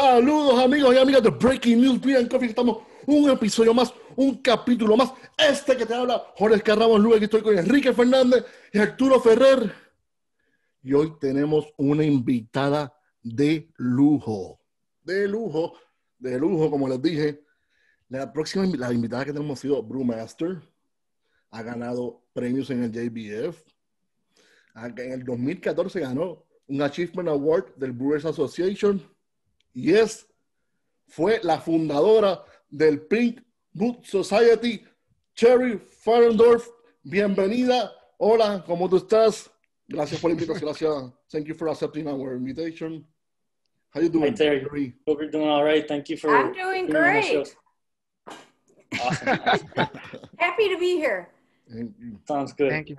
Saludos amigos y amigas de Breaking News Beer and Coffee. Estamos un episodio más, un capítulo más. Este que te habla Jorge Carramos Luis, que estoy con Enrique Fernández y Arturo Ferrer. Y hoy tenemos una invitada de lujo. De lujo, de lujo, como les dije. La próxima la invitada que tenemos ha sido Brewmaster. Ha ganado premios en el JBF. En el 2014 ganó un Achievement Award del Brewers Association y es, fue la fundadora del Pink Boot Society, Teri Fahrendorf. Bienvenida. Hola, ¿cómo tú estás? Gracias por la invitación. Gracias. Thank you for accepting our invitation. How you doing? Hi, Teri. Hope you're doing all right. Thank you for. I'm doing great. Awesome. Happy to be here. Sounds good. Thank you.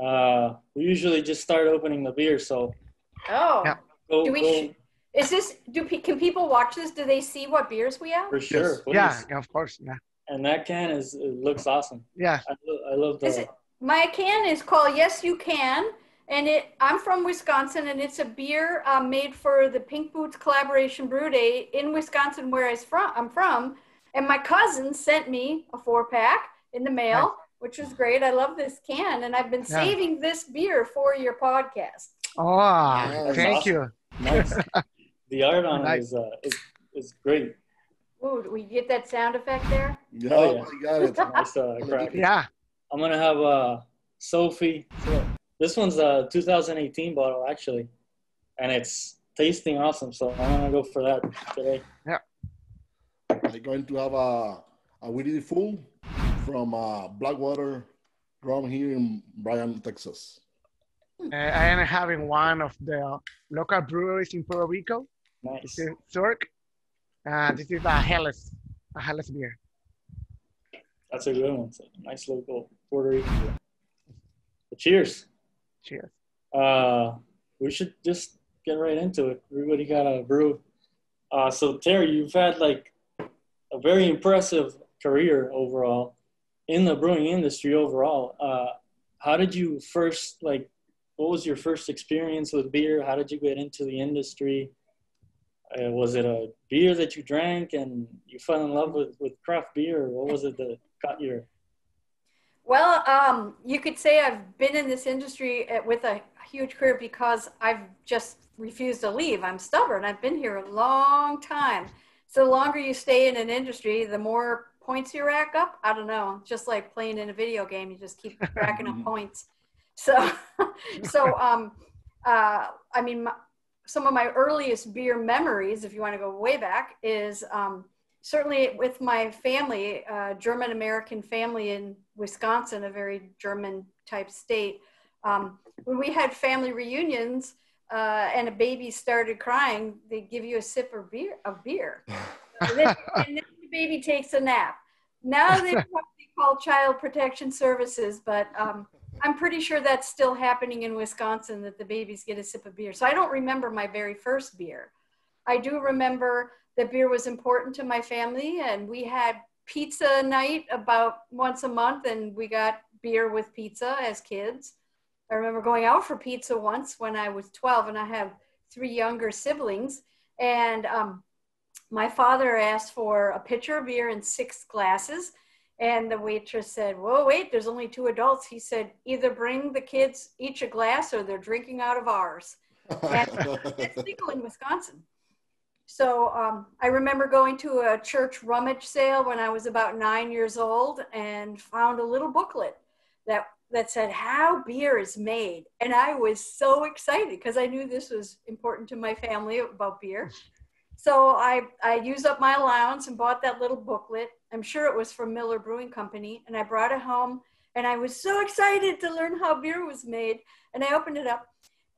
Uh, we usually just start opening the beer, so Oh, Yeah. go, Do we go sh- is this? Do pe- can people watch this? Do they see what beers we have? for sure. please. Yeah, yeah, of course. Yeah, And that can is it looks awesome. yeah. I, lo- I love the. Is it? My can is called Yes You Can, and it. I'm from Wisconsin, and it's a beer um, made for the Pink Boots Collaboration Brew Day in Wisconsin, where I from. I'm from, and my cousin sent me a four pack in the mail, Nice. which was great. I love this can, and I've been Yeah. saving this beer for your podcast. Oh, that's thank awesome. you. nice. the art on it Nice. is, uh, is is great. Ooh, we get that sound effect there? Yeah, Oh, yeah. I got it. Nice uh, crack. Yeah, I'm gonna have uh Sofie. This one's a 2018 bottle actually, and it's tasting awesome. So I'm gonna go for that today. Yeah. I'm going to have a, a Witty Full from uh, Blackwater Rum here in Bryan, Texas. Uh, I am having one of the local breweries in Puerto Rico. Nice. It's in Zurich. Uh, this is a Helles, a Helles beer. That's a good one. It's a nice local Puerto Rican beer. But cheers. Cheers. Uh, we should just get right into it. Everybody got a brew. Uh, so Teri, you've had like a very impressive career overall in the brewing industry overall. Uh, how did you first like? What was your first experience with beer? How did you get into the industry? Uh, was it a beer that you drank and you fell in love with, with craft beer? What was it that got your Well, um, you could say I've been in this industry uh, with a huge career because I've just refused to leave. I'm stubborn. I've been here a long time. So the longer you stay in an industry, the more points you rack up. I don't know. Just like playing in a video game, you just keep racking up points. So, so um, uh, I mean, my, some of my earliest beer memories, if you want to go way back, is um, certainly with my family, uh, German American family in Wisconsin, a very German type state. Um, when we had family reunions uh, and a baby started crying, they give you a sip of beer. Of beer, and, then, and then the baby takes a nap. Now they probably call Child Protection Services, but um, I'm pretty sure that's still happening in Wisconsin that the babies get a sip of beer. So I don't remember my very first beer. I do remember that beer was important to my family, and we had pizza night about once a month, and we got beer with pizza as kids. I remember going out for pizza once when I was 12, and I have three younger siblings. And um, my father asked for a pitcher of beer and six glasses. And the waitress said, Whoa, wait, there's only two adults. He said, Either bring the kids each a glass or they're drinking out of ours. It's legal in Wisconsin. So um, I remember going to a church rummage sale when I was about nine years old and found a little booklet that that said how beer is made, and I was so excited because I knew this was important to my family about beer. So I I used up my allowance and bought that little booklet. I'm sure it was from Miller Brewing Company, and I brought it home. And I was so excited to learn how beer was made. And I opened it up,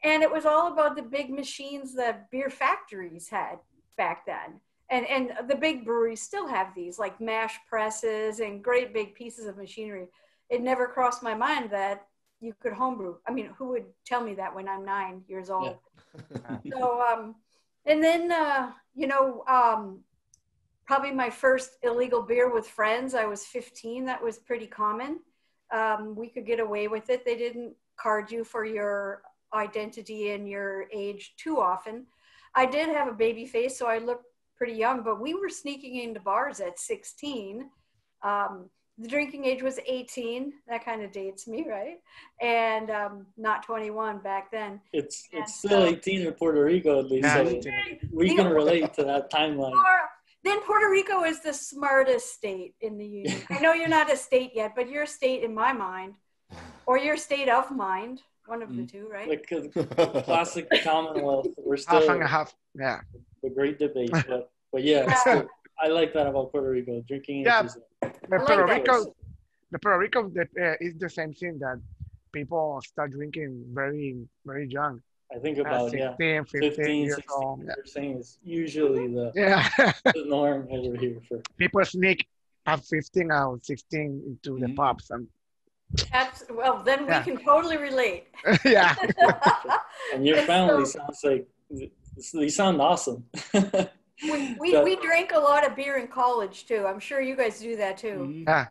and it was all about the big machines that beer factories had back then. And, and the big breweries still have these, like mash presses and great big pieces of machinery. It never crossed my mind that you could homebrew. I mean, who would tell me that when I'm nine years old? so, um, and then, uh, you know, um, probably my first illegal beer with friends, I was 15. That was pretty common. Um, we could get away with it. They didn't card you for your identity and your age too often. I did have a baby face, so I looked pretty young, but we were sneaking into bars at 16. Um, the drinking age was 18. That kind of dates me, right? And um, not 21 back then. It's Yeah, it's still so- 18 in Puerto Rico at least, Yeah, so we can relate to that timeline. Or- Then Puerto Rico is the smartest state in the union. I know you're not a state yet, but you're a state in my mind, or you're a state of mind, one of the two, right? Like uh, classic Commonwealth, we're still half still and a half. Yeah. The great debate, but but yeah, Yeah. still, I like that about Puerto Rico. Drinking Yeah. is The like Puerto that. Rico, the Puerto Rico the, uh, is the same thing that people start drinking very, very young. I think Uh, about yeah, 16, 15, 15, years 16. old. You're saying is usually the, Yeah. the norm over here for people sneak at 15 or 16 into the Mhm. pubs and That's, well, then we can totally relate. yeah. and your And family so- sounds like they sound awesome. we, we, That- we drank a lot of beer in college too. I'm sure you guys do that too. Mhm. Yeah.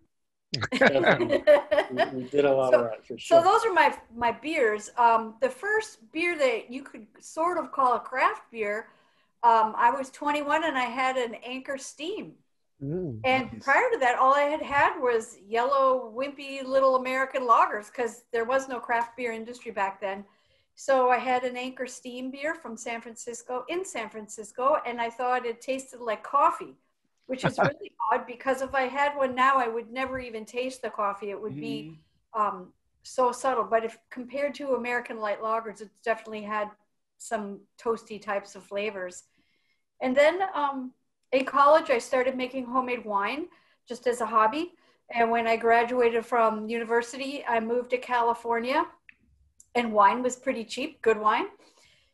Definitely. we, we did a lot So- of that for sure. So those are my my beers. Um, the first beer that you could sort of call a craft beer, um, I was 21 and I had an Anchor Steam. Mm. And Nice. prior to that, all I had had was yellow, wimpy little American lagers because there was no craft beer industry back then. So I had an Anchor Steam beer from San Francisco in San Francisco, and I thought it tasted like coffee, which is really odd because if I had one now, I would never even taste the coffee. It would be um, so subtle. But if compared to American light lagers, it definitely had some toasty types of flavors. And then um, in college, I started making homemade wine just as a hobby. And when I graduated from university, I moved to California, and wine was pretty cheap, good wine.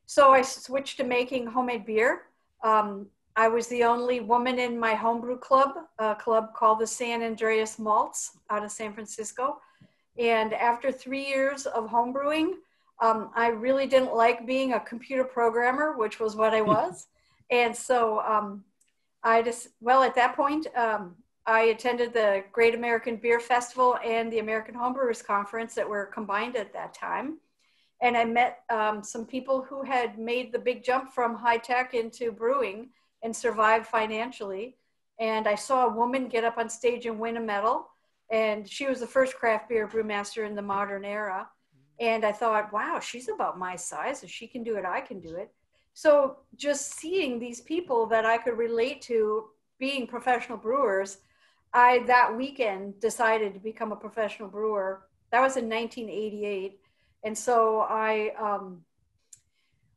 So I switched to making homemade beer. Um, I was the only woman in my homebrew club, a club called the San Andreas Malts out of San Francisco. And after three years of homebrewing, um, I really didn't like being a computer programmer, which was what I was. and so um, I just, well, at that point, um, I attended the Great American Beer Festival and the American Homebrewers Conference that were combined at that time. And I met um, some people who had made the big jump from high tech into brewing and survive financially. And I saw a woman get up on stage and win a medal. And she was the first craft beer brewmaster in the modern era. And I thought, wow, she's about my size. If she can do it, I can do it. So just seeing these people that I could relate to being professional brewers, I that weekend decided to become a professional brewer. That was in 1988. And so I um,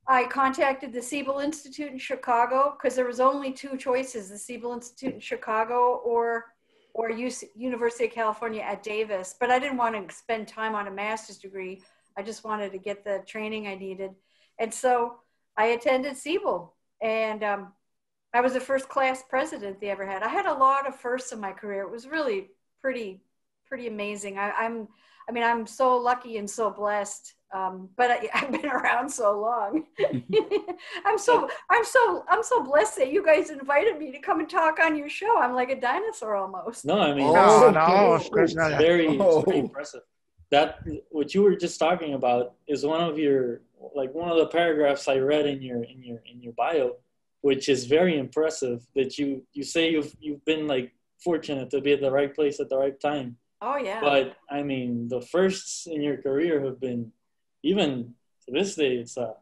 I contacted the Siebel Institute in Chicago because there was only two choices: the Siebel Institute in Chicago or or UC, University of California at Davis. But I didn't want to spend time on a master's degree. I just wanted to get the training I needed, and so I attended Siebel, and um, I was the first class president they ever had. I had a lot of firsts in my career. It was really pretty pretty amazing. I, I'm I mean, I'm so lucky and so blessed. Um, but I, I've been around so long. I'm so I'm so I'm so blessed that you guys invited me to come and talk on your show. I'm like a dinosaur almost. No, I mean, Oh, No, no, of course not. very, it's Oh. very impressive. That what you were just talking about is one of your like one of the paragraphs I read in your in your in your bio, which is very impressive. That you you say you've you've been like fortunate to be at the right place at the right time. Oh yeah. But I mean, the firsts in your career have been even to this day. It's uh,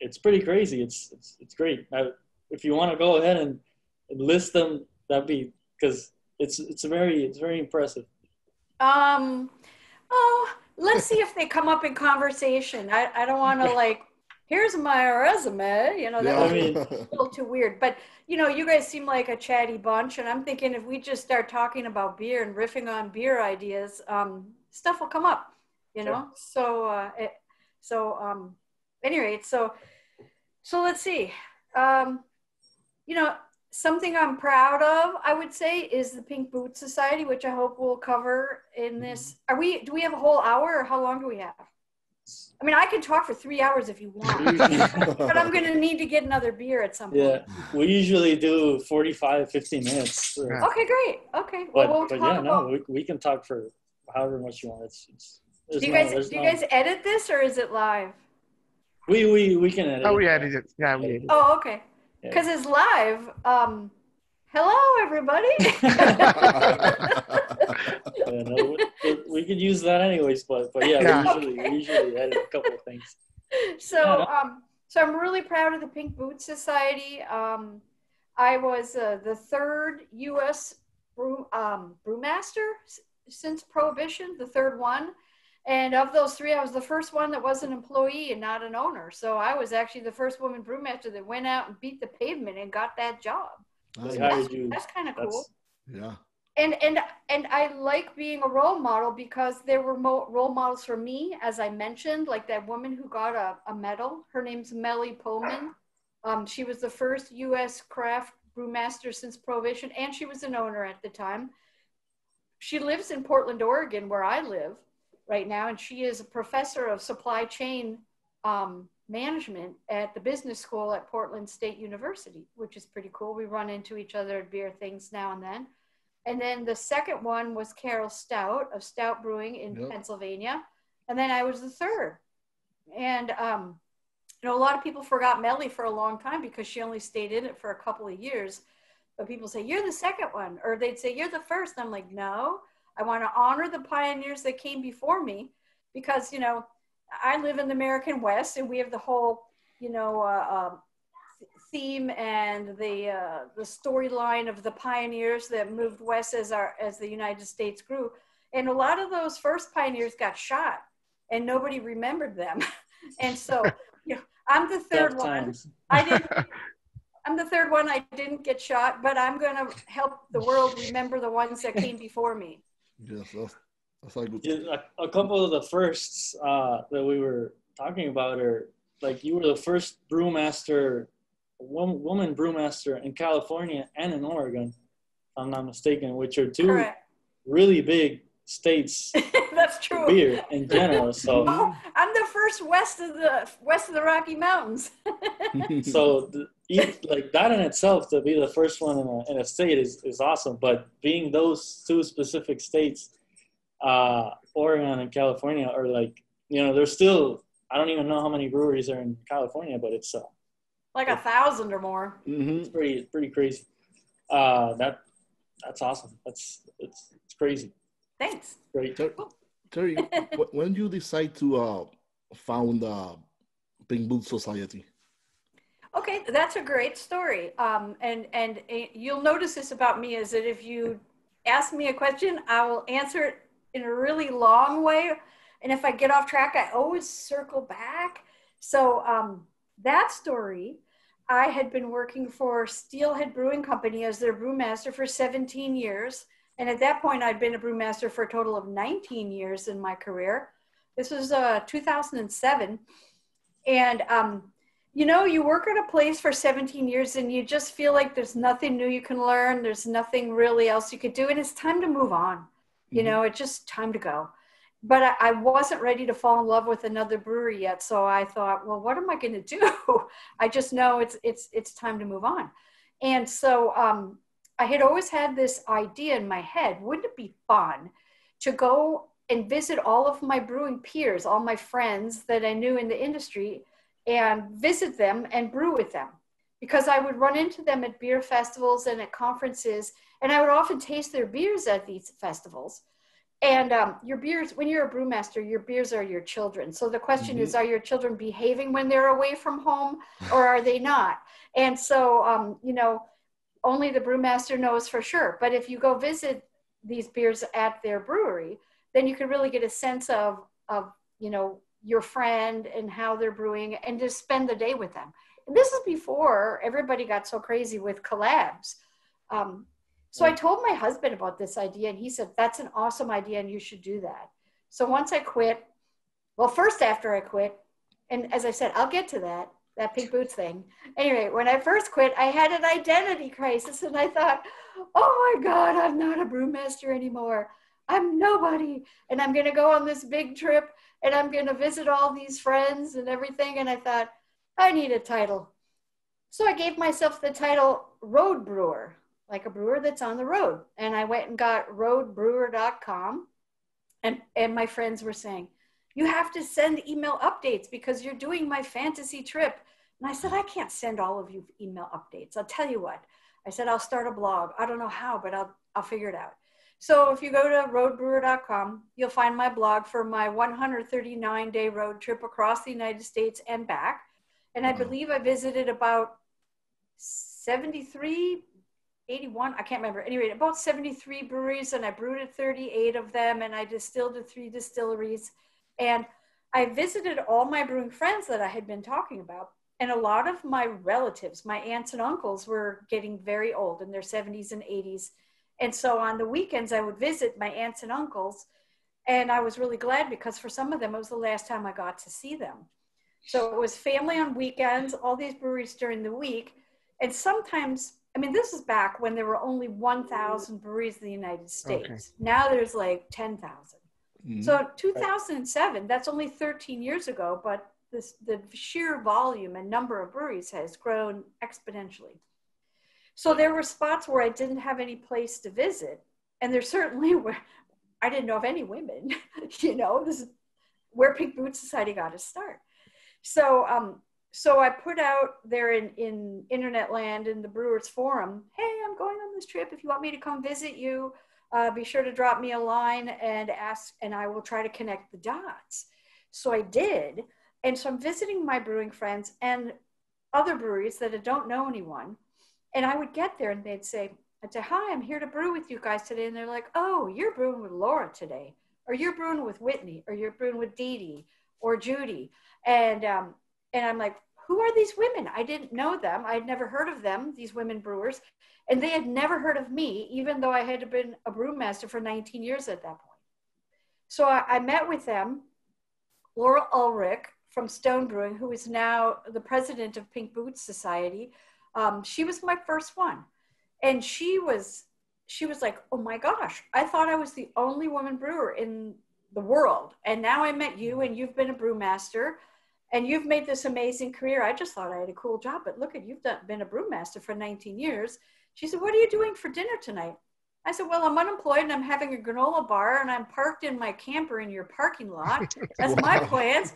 it's pretty crazy. It's it's it's great. I, if you want to go ahead and, and list them, that'd be because it's it's very it's very impressive. Um, oh, let's see if they come up in conversation. I, I don't want to like, here's my resume. You know, that Yeah. would I be mean- a little too weird. But you know, you guys seem like a chatty bunch, and I'm thinking if we just start talking about beer and riffing on beer ideas, um, stuff will come up. You Sure. know, so uh, it, so um, any rate, so so let's see. Um, you know, something I'm proud of, I would say, is the Pink Boot Society, which I hope we'll cover in this. Are we? Do we have a whole hour, or how long do we have? I mean, I can talk for three hours if you want, but I'm going to need to get another beer at some point. Yeah, we usually do 45, 50 minutes. Okay, great. Okay. Well, But, we'll but talk yeah, about. no, we, we can talk for however much you want. It's, it's there's do you guys there's do you no- guys edit this or is it live? we, we, we can edit. Oh, we edited it. Yeah, we edited it. Oh, okay. because it's live. Um, hello, everybody. Yeah, no, we, we could use that anyways, but but yeah, Yeah. we usually we usually edit a couple of things. so Yeah. um so i'm really proud of the pink boot society um i was uh, the third us brew, um, brewmaster s- since prohibition the third one and of those three i was the first one that was an employee and not an owner so i was actually the first woman brewmaster that went out and beat the pavement and got that job They Nice. hired you. that's kind of cool That's Yeah. and and and I like being a role model because there were mo- role models for me, as I mentioned, like that woman who got a, a medal. Her name's Mellie Pullman. Um, she was the first U.S. craft brewmaster since Prohibition, and she was an owner at the time. She lives in Portland, Oregon, where I live right now, and she is a professor of supply chain um, management at the business school at Portland State University, which is pretty cool. We run into each other at beer things now and then. And then the second one was Carol Stoudt of Stoudt Brewing in Yep. Pennsylvania. And then I was the third. And, um, you know, a lot of people forgot Mellie for a long time because she only stayed in it for a couple of years. But people say, You're the second one. Or they'd say, You're the first. And I'm like, No, I want to honor the pioneers that came before me because, you know, I live in the American West and we have the whole, you know, uh, um, theme and the uh, the storyline of the pioneers that moved west as our as the United States grew, and a lot of those first pioneers got shot, and nobody remembered them, and so you know, I'm the third tough one. times. I didn't. I'm the third one. I didn't get shot, but I'm gonna help the world remember the ones that came before me. Yes, that's, that's all good. Yeah, a, a couple of the firsts uh, that we were talking about are like you were the first brewmaster, one woman brewmaster in California and in Oregon, if I'm not mistaken, which are two Correct. really big states That's true. beer in general. So Oh, I'm the first west of the west of the Rocky Mountains. so the, e- like that in itself to be the first one in a, in a state is, is awesome but being those two specific states uh, oregon and california are like you know there's still i don't even know how many breweries are in california but it's uh, like a thousand or more. hmm it's pretty pretty crazy uh, that that's awesome that's it's, it's crazy Thanks. great Ter- Teri, when did you decide to uh, found uh, Pink Society? Okay, that's a great story. Um, and and uh, you'll notice this about me is that if you ask me a question, I will answer it in a really long way. And if I get off track, I always circle back. So um, that story, I had been working for Steelhead Brewing Company as their brewmaster for 17 years. And at that point, I'd been a brewmaster for a total of 19 years in my career. This was uh, 2007. And um, you know, you work at a place for 17 years and you just feel like there's nothing new you can learn. There's nothing really else you could do. And it's time to move on. You Mhm. know, it's just time to go. But I, I wasn't ready to fall in love with another brewery yet. So I thought, well, what am I going to do? I just know it's, it's, it's time to move on. And so um, I had always had this idea in my head. Wouldn't it be fun to go and visit all of my brewing peers, all my friends that I knew in the industry and visit them and brew with them because I would run into them at beer festivals and at conferences, and I would often taste their beers at these festivals. And um, your beers, when you're a brewmaster, your beers are your children. So the question is, are your children behaving when they're away from home, or are they not? And so, um, you know, only the brewmaster knows for sure. But if you go visit these beers at their brewery, then you can really get a sense of, of you know, your friend and how they're brewing and just spend the day with them. And this is before everybody got so crazy with collabs. Um, so I told my husband about this idea and he said, that's an awesome idea and you should do that. So once I quit, well, first after I quit, and as I said, I'll get to that, that pink boots thing. Anyway, when I first quit, I had an identity crisis and I thought, oh my God, I'm not a brewmaster anymore. I'm nobody. And I'm going to go on this big trip and I'm going to visit all these friends and everything. And I thought, I need a title. So I gave myself the title Road Brewer, like a brewer that's on the road. And I went and got roadbrewer.com. And, and my friends were saying, you have to send email updates because you're doing my fantasy trip. And I said, I can't send all of you email updates. I'll tell you what. I said, I'll start a blog. I don't know how, but I'll, I'll figure it out. So if you go to roadbrewer.com, you'll find my blog for my 139 day road trip across the United States and back. And I hmm. believe I visited about 73, 81, I can't remember. Anyway, about 73 breweries, and I brewed at 38 of them, and I distilled at three distilleries. And I visited all my brewing friends that I had been talking about. And a lot of my relatives, my aunts and uncles, were getting very old in their 70s and 80s. And so on the weekends, I would visit my aunts and uncles. And I was really glad because for some of them, it was the last time I got to see them. So it was family on weekends, all these breweries during the week. And sometimes, I mean, this is back when there were only 1,000 breweries in the United States. Okay. Now there's like 10,000. Mhm. So 2007, that's only 13 years ago, but this, the sheer volume and number of breweries has grown exponentially. So there were spots where I didn't have any place to visit, and there certainly were. I didn't know of any women. you know, this is where Pink Boot Society got to start. So, um, so I put out there in in internet land in the Brewers Forum. Hey, I'm going on this trip. If you want me to come visit you, uh, be sure to drop me a line and ask, and I will try to connect the dots. So I did, and so I'm visiting my brewing friends and other breweries that I don't know anyone. And I would get there and they'd say, I'd say, Hi, I'm here to brew with you guys today. And they're like, Oh, you're brewing with Laura today, or you're brewing with Whitney, or you're brewing with Dee Dee or Judy. And um, and I'm like, who are these women? I didn't know them. I'd never heard of them, these women brewers. And they had never heard of me, even though I had been a brewmaster for 19 years at that point. So I, I met with them. Laura Ulrich from Stone Brewing, who is now the president of Pink Boots Society, um, she was my first one. And she was, she was like, oh my gosh, I thought I was the only woman brewer in the world. And now I met you and you've been a brewmaster and you've made this amazing career. I just thought I had a cool job, but look at you've done, been a brewmaster for 19 years. She said, What are you doing for dinner tonight? I said, Well, I'm unemployed and I'm having a granola bar and I'm parked in my camper in your parking lot. That's my plans.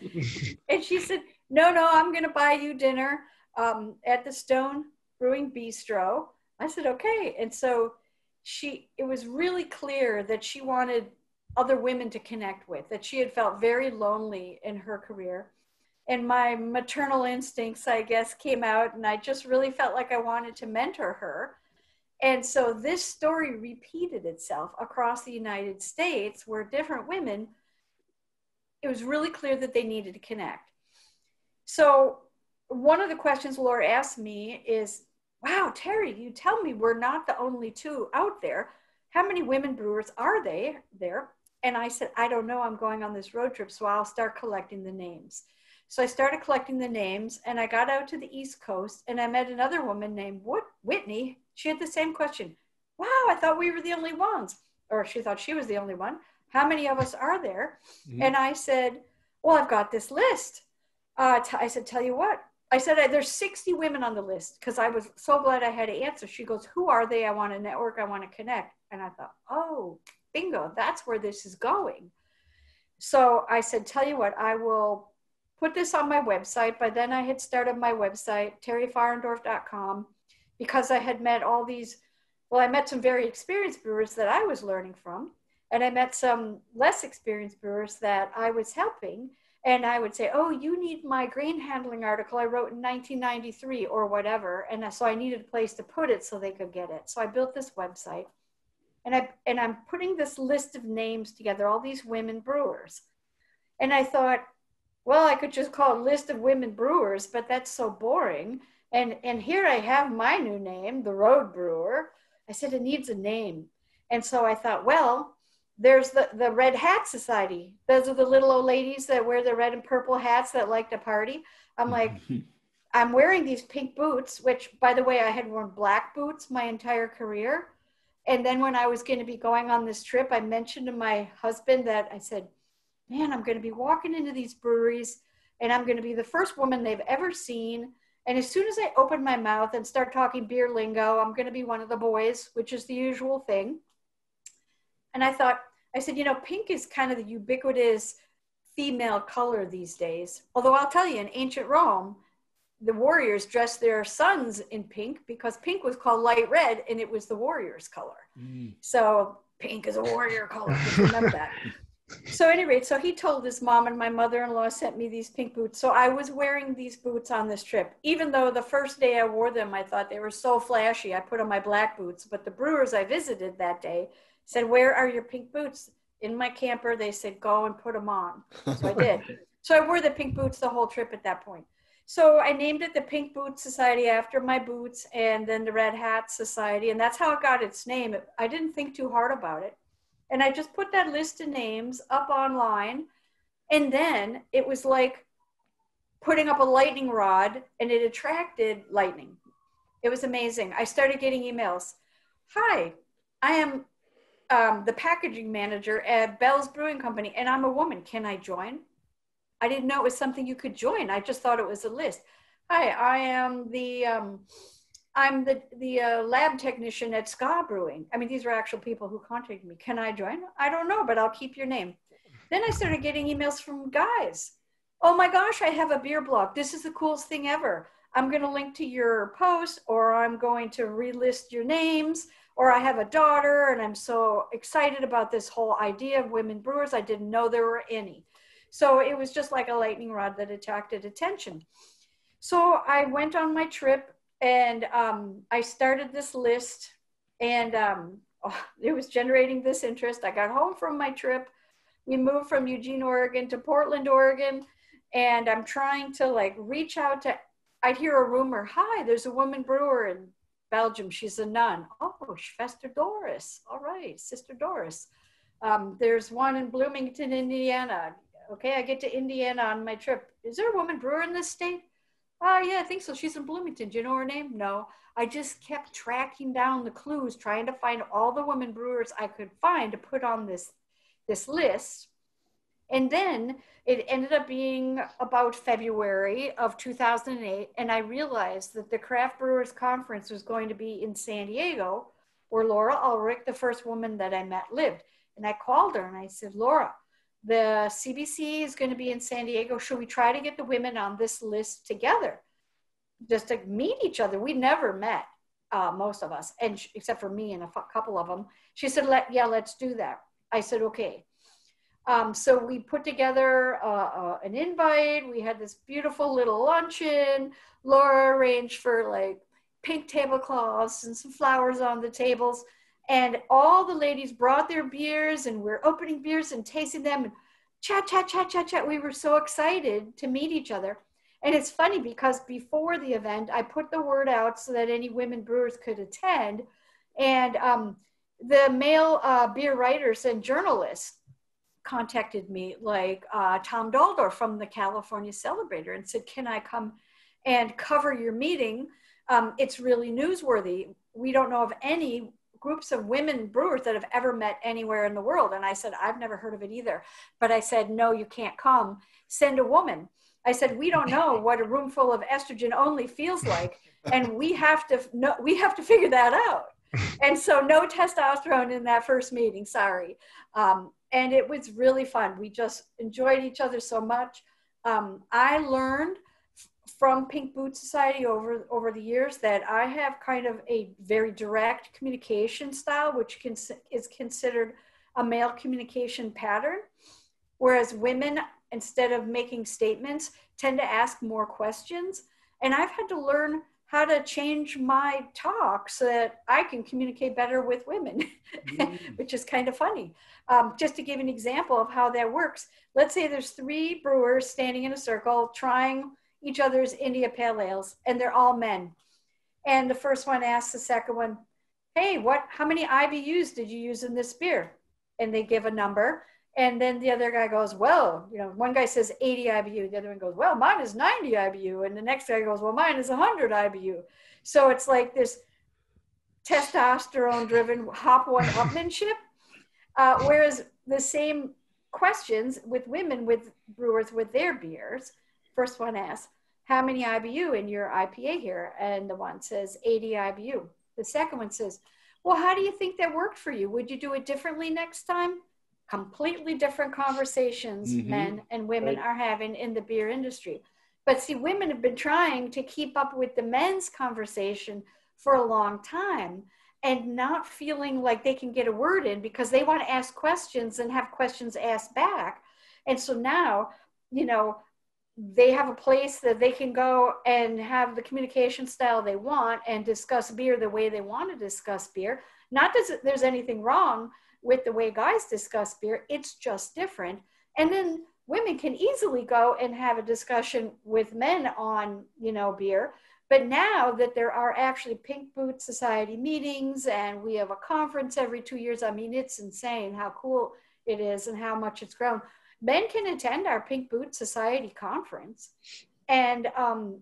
And she said, No, no, I'm going to buy you dinner um, at the Stone Brewing Bistro. I said, Okay. And so she, it was really clear that she wanted other women to connect with, that she had felt very lonely in her career and my maternal instincts, I guess, came out, and I just really felt like I wanted to mentor her. And so this story repeated itself across the United States, where different women, it was really clear that they needed to connect. So one of the questions Laura asked me is, wow, Teri, you tell me we're not the only two out there. How many women brewers are they there? And I said, I don't know. I'm going on this road trip, so I'll start collecting the names. So I started collecting the names and I got out to the East Coast and I met another woman named Whitney. She had the same question. Wow, I thought we were the only ones. Or she thought she was the only one. How many of us are there? Mm-hmm. And I said, Well, I've got this list. Uh, t- I said, Tell you what. I said, There's 60 women on the list because I was so glad I had an answer. She goes, Who are they? I want to network. I want to connect. And I thought, Oh, bingo, that's where this is going. So I said, Tell you what, I will put this on my website. By then, I had started my website, terifahrendorf.com, because I had met all these. Well, I met some very experienced brewers that I was learning from, and I met some less experienced brewers that I was helping. And I would say, Oh, you need my grain handling article I wrote in 1993 or whatever. And so I needed a place to put it so they could get it. So I built this website. And, I, and I'm putting this list of names together, all these women brewers. And I thought, well, I could just call it list of women brewers, but that's so boring. And and here I have my new name, the Road Brewer. I said it needs a name. And so I thought, well, there's the, the Red Hat Society. Those are the little old ladies that wear the red and purple hats that like to party. I'm like, I'm wearing these pink boots, which by the way, I had worn black boots my entire career. And then when I was going to be going on this trip, I mentioned to my husband that I said, man, I'm going to be walking into these breweries and I'm going to be the first woman they've ever seen. And as soon as I open my mouth and start talking beer lingo, I'm going to be one of the boys, which is the usual thing. And I thought, I said, you know, pink is kind of the ubiquitous female color these days. Although I'll tell you, in ancient Rome, the Warriors dressed their sons in pink because pink was called light red and it was the Warriors color. Mm. So pink is a warrior color. Remember that. So, at any rate, so he told his mom and my mother-in-law sent me these pink boots. So I was wearing these boots on this trip. Even though the first day I wore them, I thought they were so flashy. I put on my black boots. But the brewers I visited that day said, "Where are your pink boots?" In my camper, they said, "Go and put them on." So I did. so I wore the pink boots the whole trip at that point. So I named it the Pink Boot Society after my boots, and then the Red Hat Society, and that's how it got its name. I didn't think too hard about it and I just put that list of names up online. And then it was like putting up a lightning rod and it attracted lightning. It was amazing. I started getting emails. Hi, I am um, the packaging manager at Bell's Brewing Company and I'm a woman. Can I join? I didn't know it was something you could join. I just thought it was a list. Hi, I am the um, I'm the the uh, lab technician at Ska Brewing. I mean, these are actual people who contacted me. Can I join? I don't know, but I'll keep your name. Then I started getting emails from guys. Oh my gosh, I have a beer blog. This is the coolest thing ever. I'm going to link to your post, or I'm going to relist your names, or I have a daughter, and I'm so excited about this whole idea of women brewers. I didn't know there were any. So it was just like a lightning rod that attracted attention. So I went on my trip and um, I started this list, and um, oh, it was generating this interest. I got home from my trip. We moved from Eugene, Oregon to Portland, Oregon, and I'm trying to like reach out to. I'd hear a rumor. Hi, there's a woman brewer in Belgium. She's a nun. Oh, Schwester Doris. All right, Sister Doris. Um, there's one in Bloomington, Indiana. Okay, I get to Indiana on my trip. Is there a woman brewer in this state? Oh, yeah, I think so. She's in Bloomington. Do you know her name? No. I just kept tracking down the clues, trying to find all the women brewers I could find to put on this, this list. And then it ended up being about February of 2008. And I realized that the Craft Brewers Conference was going to be in San Diego, where Laura Ulrich, the first woman that I met, lived. And I called her and I said, Laura, the CBC is going to be in San Diego. Should we try to get the women on this list together just to meet each other? We never met, uh, most of us, and except for me and a couple of them. She said, Let, Yeah, let's do that. I said, Okay. Um, so we put together uh, uh, an invite. We had this beautiful little luncheon. Laura arranged for like pink tablecloths and some flowers on the tables and all the ladies brought their beers and we're opening beers and tasting them and chat chat chat chat chat. We were so excited to meet each other. And it's funny because before the event i put the word out so that any women brewers could attend. And um, the male uh, beer writers and journalists contacted me like uh, tom dalldorf from the california celebrator and said can i come and cover your meeting? Um, it's really newsworthy. We don't know of any groups of women brewers that have ever met anywhere in the world. And I said, I've never heard of it either. But I said, no, you can't come. Send a woman. I said, we don't know what a room full of estrogen only feels like. And we have to know, we have to figure that out. And so no testosterone in that first meeting, sorry. Um, and it was really fun. We just enjoyed each other so much. Um, I learned from Pink Boot Society over over the years that I have kind of a very direct communication style, which can, is considered a male communication pattern, whereas women, instead of making statements, tend to ask more questions. And I've had to learn how to change my talk so that I can communicate better with women, mm. which is kind of funny. Um, just to give an example of how that works, let's say there's three brewers standing in a circle trying each other's India Pale Ales, and they're all men. And the first one asks the second one, "Hey, what? How many IBUs did you use in this beer?" And they give a number, and then the other guy goes, "Well, you know, one guy says 80 IBU, the other one goes, "Well, mine is 90 IBU," and the next guy goes, "Well, mine is 100 IBU." So it's like this testosterone-driven hop one upmanship, uh, whereas the same questions with women with brewers with their beers First one asks, how many IBU in your IPA here? And the one says 80 IBU. The second one says, well, how do you think that worked for you? Would you do it differently next time? Completely different conversations mm-hmm. men and women right. are having in the beer industry. But see, women have been trying to keep up with the men's conversation for a long time and not feeling like they can get a word in because they want to ask questions and have questions asked back. And so now, you know, they have a place that they can go and have the communication style they want and discuss beer the way they want to discuss beer. Not that there's anything wrong with the way guys discuss beer, it's just different. And then women can easily go and have a discussion with men on, you know, beer. But now that there are actually Pink Boot Society meetings and we have a conference every two years, I mean, it's insane how cool it is and how much it's grown. Men can attend our Pink Boot Society conference. And, um,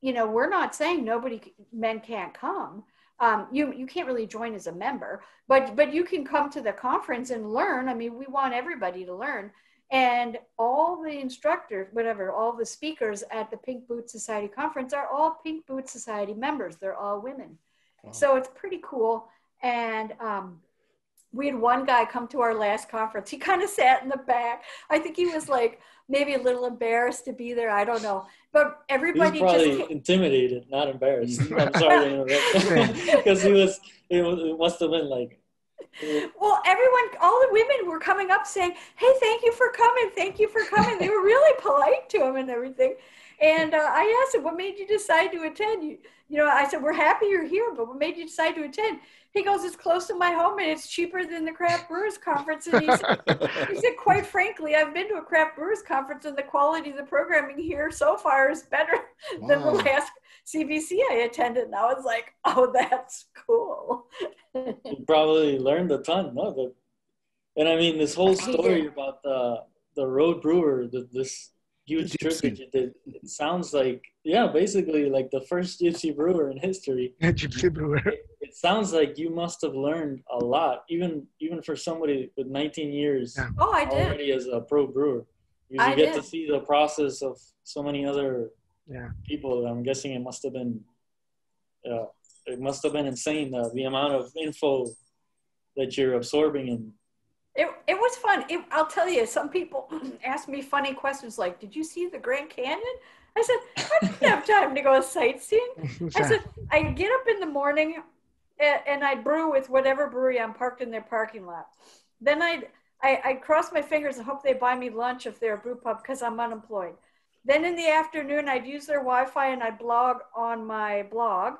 you know, we're not saying nobody, men can't come. Um, you, you can't really join as a member, but, but you can come to the conference and learn. I mean, we want everybody to learn and all the instructors, whatever, all the speakers at the Pink Boot Society conference are all Pink Boot Society members. They're all women. Wow. So it's pretty cool. And um, we had one guy come to our last conference. He kind of sat in the back. I think he was like maybe a little embarrassed to be there. I don't know. But everybody he was probably just intimidated, not embarrassed. Mm. I'm sorry because he was. It must have been like well, everyone, all the women were coming up saying, "Hey, thank you for coming. Thank you for coming." they were really polite to him and everything. And uh, I asked him, "What made you decide to attend?" You, you know, I said, "We're happy you're here, but what made you decide to attend?" He goes, "It's close to my home and it's cheaper than the craft brewers conference." And he said, he said, "Quite frankly, I've been to a craft brewers conference, and the quality of the programming here so far is better wow. than the last CBC I attended." And I was like, "Oh, that's cool." you probably learned a ton, no? The, and I mean, this whole story about the the road brewer, the, this huge trip that you did, it sounds like yeah, basically like the first gypsy brewer in history. gypsy brewer. It, it, sounds like you must have learned a lot, even even for somebody with 19 years. Yeah. Oh, I did. Already as a pro brewer, you I get did. to see the process of so many other yeah. people. I'm guessing it must have been. Uh, it must have been insane uh, the amount of info that you're absorbing and it, it was fun. It, i'll tell you some people ask me funny questions like did you see the grand canyon? I said i didn't have time to go sightseeing. I said i get up in the morning and, and i brew with whatever brewery i'm parked in their parking lot. Then i'd I, I'd cross my fingers and hope they buy me lunch if they're a brew pub because i'm unemployed. Then in the afternoon i'd use their wi-fi and i'd blog on my blog.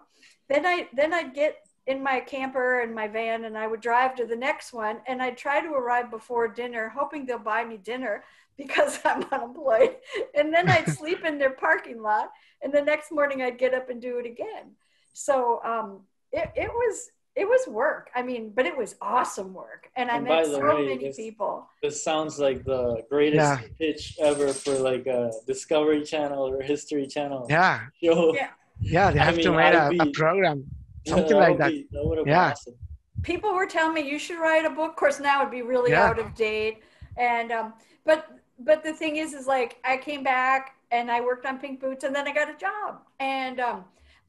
Then I then I'd get in my camper and my van and I would drive to the next one and I'd try to arrive before dinner, hoping they'll buy me dinner because I'm unemployed. And then I'd sleep in their parking lot and the next morning I'd get up and do it again. So um, it, it was it was work. I mean, but it was awesome work. And I and met so way, many this, people. This sounds like the greatest yeah. pitch ever for like a Discovery Channel or History Channel. Yeah. Show. Yeah. Yeah, they have I mean, to make a, be, a, program, something yeah, like that. Be, that yeah. Awesome. People were telling me you should write a book. Of course, now it'd be really yeah. out of date. And um, but but the thing is, is like I came back and I worked on Pink Boots, and then I got a job. And um,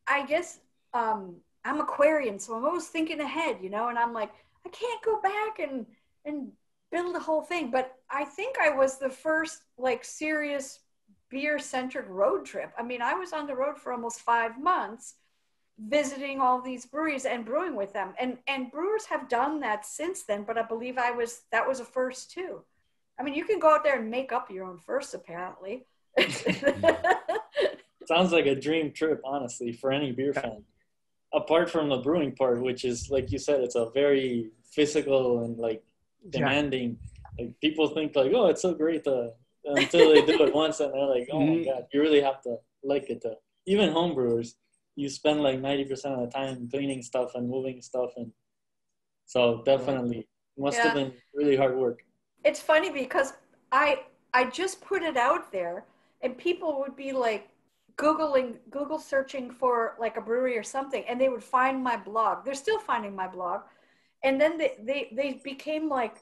I guess um, I'm Aquarian, so I'm always thinking ahead, you know. And I'm like, I can't go back and and build a whole thing. But I think I was the first like serious beer centric road trip. I mean, I was on the road for almost five months visiting all these breweries and brewing with them. And and brewers have done that since then, but I believe I was that was a first too. I mean, you can go out there and make up your own first apparently. Sounds like a dream trip, honestly, for any beer fan. Apart from the brewing part, which is like you said, it's a very physical and like demanding. Yeah. Like people think like, oh, it's so great to until they do it once and they're like, oh my mm-hmm. god, you really have to like it. To, even homebrewers, you spend like ninety percent of the time cleaning stuff and moving stuff, and so definitely must yeah. have been really hard work. It's funny because I I just put it out there, and people would be like googling google searching for like a brewery or something and they would find my blog they're still finding my blog and then they they, they became like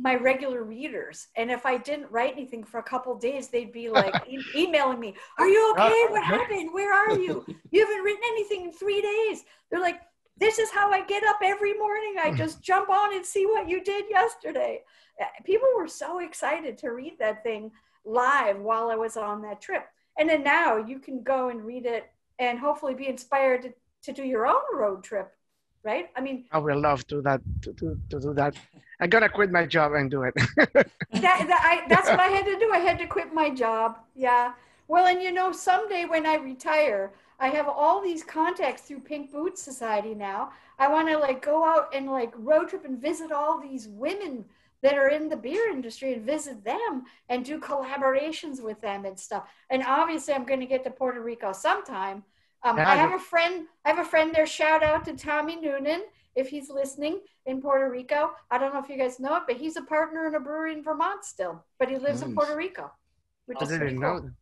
my regular readers. And if i didn't write anything for a couple days they'd be like e- emailing me are you okay? What happened? Where are you? You haven't written anything in three days. They're like this is how i get up every morning. I just jump on and see what you did yesterday. Uh, people were so excited to read that thing live while i was on that trip. And then now you can go and read it and hopefully be inspired to, to do your own road trip, right? I mean, I would love to that to, to, to do that. I gotta quit my job and do it. that, that I, that's what I had to do. I had to quit my job. Yeah. Well, and you know, someday when I retire, I have all these contacts through Pink Boots Society now. I want to like go out and like road trip and visit all these women that are in the beer industry and visit them and do collaborations with them and stuff. And obviously, I'm going to get to Puerto Rico sometime. Um, I have a friend. I have a friend there. Shout out to Tommy Noonan if he's listening in Puerto Rico. I don't know if you guys know it, but he's a partner in a brewery in Vermont still, but he lives in Puerto Rico, which I is pretty didn't cool. know. that.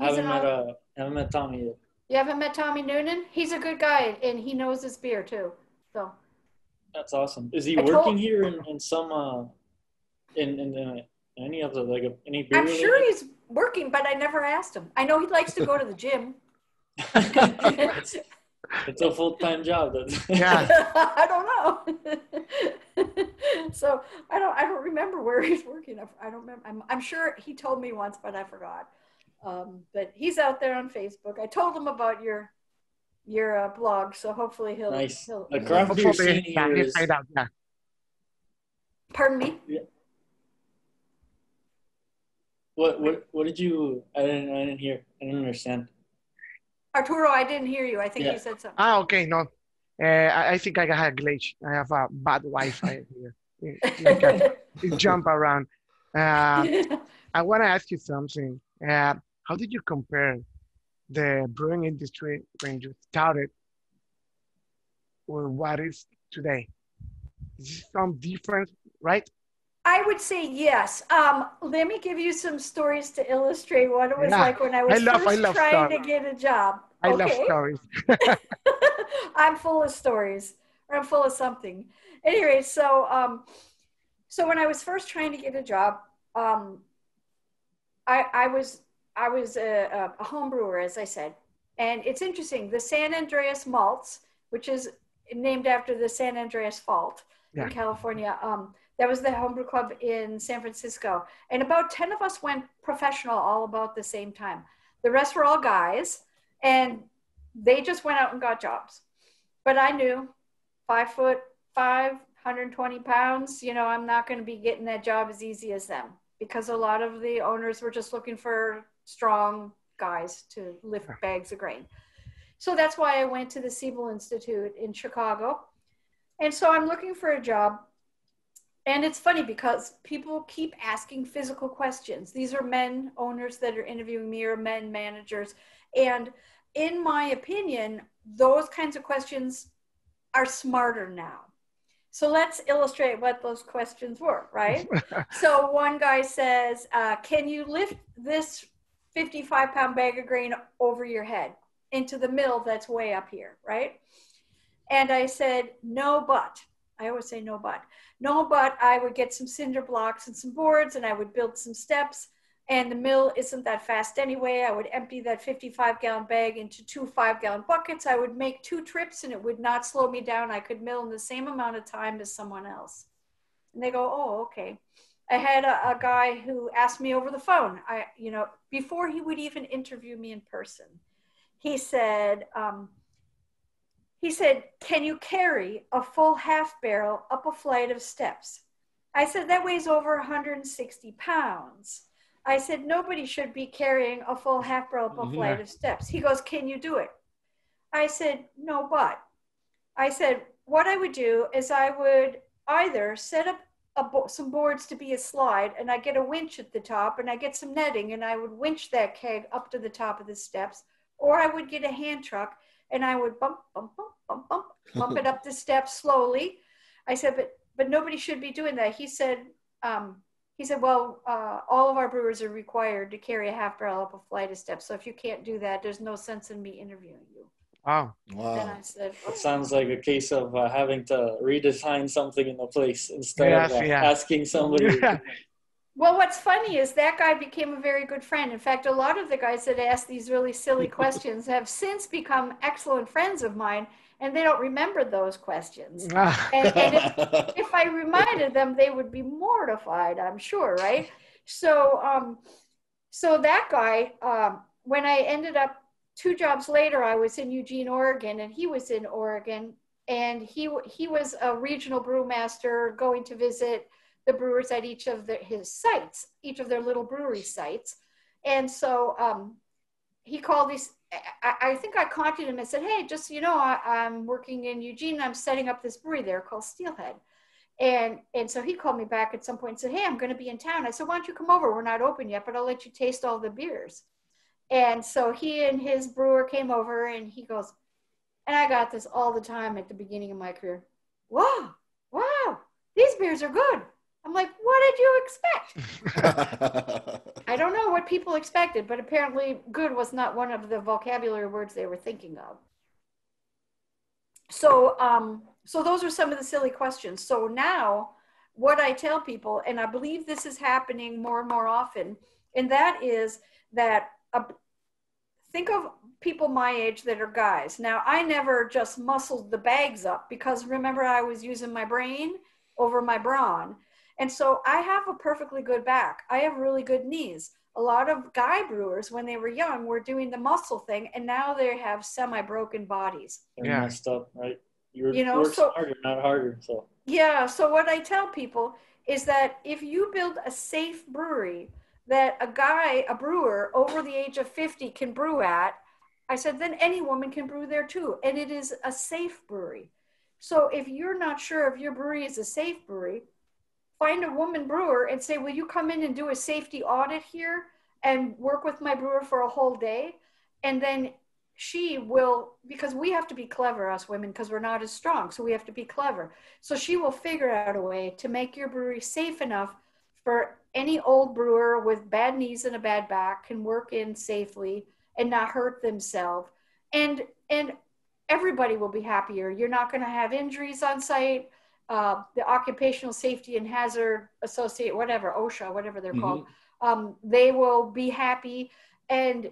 I haven't met au- uh, haven't met Tommy yet. you haven't met Tommy Noonan? He's a good guy and he knows his beer too. So That's awesome. Is he I told- working here in, in some uh in in uh, any of the like any beer I'm sure he's working, but I never asked him. I know he likes to go to the gym. it's, it's a full time job. That's, Yeah. I don't know. so I don't. I don't remember where he's working. I, I don't remember. I'm, I'm sure he told me once, but I forgot. Um, but he's out there on Facebook. I told him about your your uh, blog, so hopefully he'll. Nice. he'll The craft beer scene Hopefully, yeah, is out. Yeah. Pardon me. what what what did you? I didn't I didn't hear. I didn't understand. Arturo, I didn't hear you. I think Yeah. you said something. Ah, okay, no. Uh, I, I think I got a glitch. I have a bad Wi-Fi here. It- like it jump around. Uh, I want to ask you something. Uh, how did you compare the brewing industry when you started with what is today? Is there some difference, right? I would say yes. Um, let me give you some stories to illustrate what it was Yeah. like when I was I love- I first love trying to get a job. I love stories. I'm full of stories, or I'm full of something. Anyway, so um, so when I was first trying to get a job, um, I I was I was a, a home brewer, as I said, and it's interesting. The San Andreas malts, which is named after the San Andreas Fault Yeah. in California. Um, that was the homebrew club in San Francisco, and about ten of us went professional all about the same time. The rest were all guys, and they just went out and got jobs. But I knew five foot five, 120 pounds, you know, I'm not going to be getting that job as easy as them because a lot of the owners were just looking for strong guys to lift bags of grain. So that's why I went to the Siebel Institute in Chicago. And so I'm looking for a job. And it's funny because people keep asking physical questions. These are men owners that are interviewing me or men managers. And in my opinion, those kinds of questions are smarter now. So let's illustrate what those questions were, right? so one guy says, uh, Can you lift this 55 pound bag of grain over your head into the mill that's way up here, right? And I said, No, but. I always say no, but. No, but I would get some cinder blocks and some boards and I would build some steps and the mill isn't that fast anyway. I would empty that 55 gallon bag into two five gallon buckets. I would make two trips and it would not slow me down. I could mill in the same amount of time as someone else. And they go, oh, okay. I had a, a guy who asked me over the phone, I, you know, before he would even interview me in person, he said, um, he said, can you carry a full half barrel up a flight of steps? I said, that weighs over 160 pounds. I said, nobody should be carrying a full half up a flight Yeah. of steps. He goes, can you do it? I said, no, but. I said, what I would do is I would either set up a bo- some boards to be a slide and I get a winch at the top and I get some netting and I would winch that keg up to the top of the steps, or I would get a hand truck and I would bump, bump, bump, bump, bump, bump it up the steps slowly. I said, but but nobody should be doing that. He said, um, he said, well, uh, all of our brewers are required to carry a half barrel up a flight of steps. So if you can't do that, there's no sense in me interviewing you. Wow. Then Wow. I said, It sounds like a case of uh, having to redesign something in the place instead Yes, of uh, yeah. asking somebody. Well, what's funny is that guy became a very good friend. In fact, a lot of the guys that ask these really silly questions have since become excellent friends of mine, and they don't remember those questions. Ah, And, and if, if I reminded them, they would be mortified, I'm sure, right? So, um, so that guy, um, when I ended up two jobs later, I was in Eugene, Oregon, and he was in Oregon, and he he was a regional brewmaster going to visit the brewers at each of the, his sites, each of their little brewery sites, and so um, he called these. I, think I contacted him and said, "Hey, just you know, I, I'm working in Eugene. I'm setting up this brewery there called Steelhead." And and so he called me back at some point and said, "Hey, I'm going to be in town." I said, "Why don't you come over? We're not open yet, but I'll let you taste all the beers." And so he and his brewer came over, and he goes, and I got this all the time at the beginning of my career. Wow, wow, these beers are good. I'm like, what did you expect? I don't know what people expected, but apparently, good was not one of the vocabulary words they were thinking of. So, um, so those are some of the silly questions. So now, what I tell people, and I believe this is happening more and more often, and that is that a, think of people my age that are guys. Now, I never just muscled the bags up because remember, I was using my brain over my brawn. And so I have a perfectly good back. I have really good knees. A lot of guy brewers, when they were young, were doing the muscle thing, and now they have semi broken bodies. They're Yeah. messed up, right? You're, You know, so- harder, not harder. So Yeah. So what I tell people is that if you build a safe brewery that a guy, a brewer over the age of 50 can brew at, I said, then any woman can brew there too. And it is a safe brewery. So if you're not sure if your brewery is a safe brewery, find a woman brewer and say, will you come in and do a safety audit here and work with my brewer for a whole day? And then she will, because we have to be clever, us women, because we're not as strong. So we have to be clever. So she will figure out a way to make your brewery safe enough for any old brewer with bad knees and a bad back can work in safely and not hurt themselves. And and everybody will be happier. You're not going to have injuries on site. Uh, the Occupational Safety and Hazard Associate, whatever OSHA, whatever they're called, um, they will be happy. And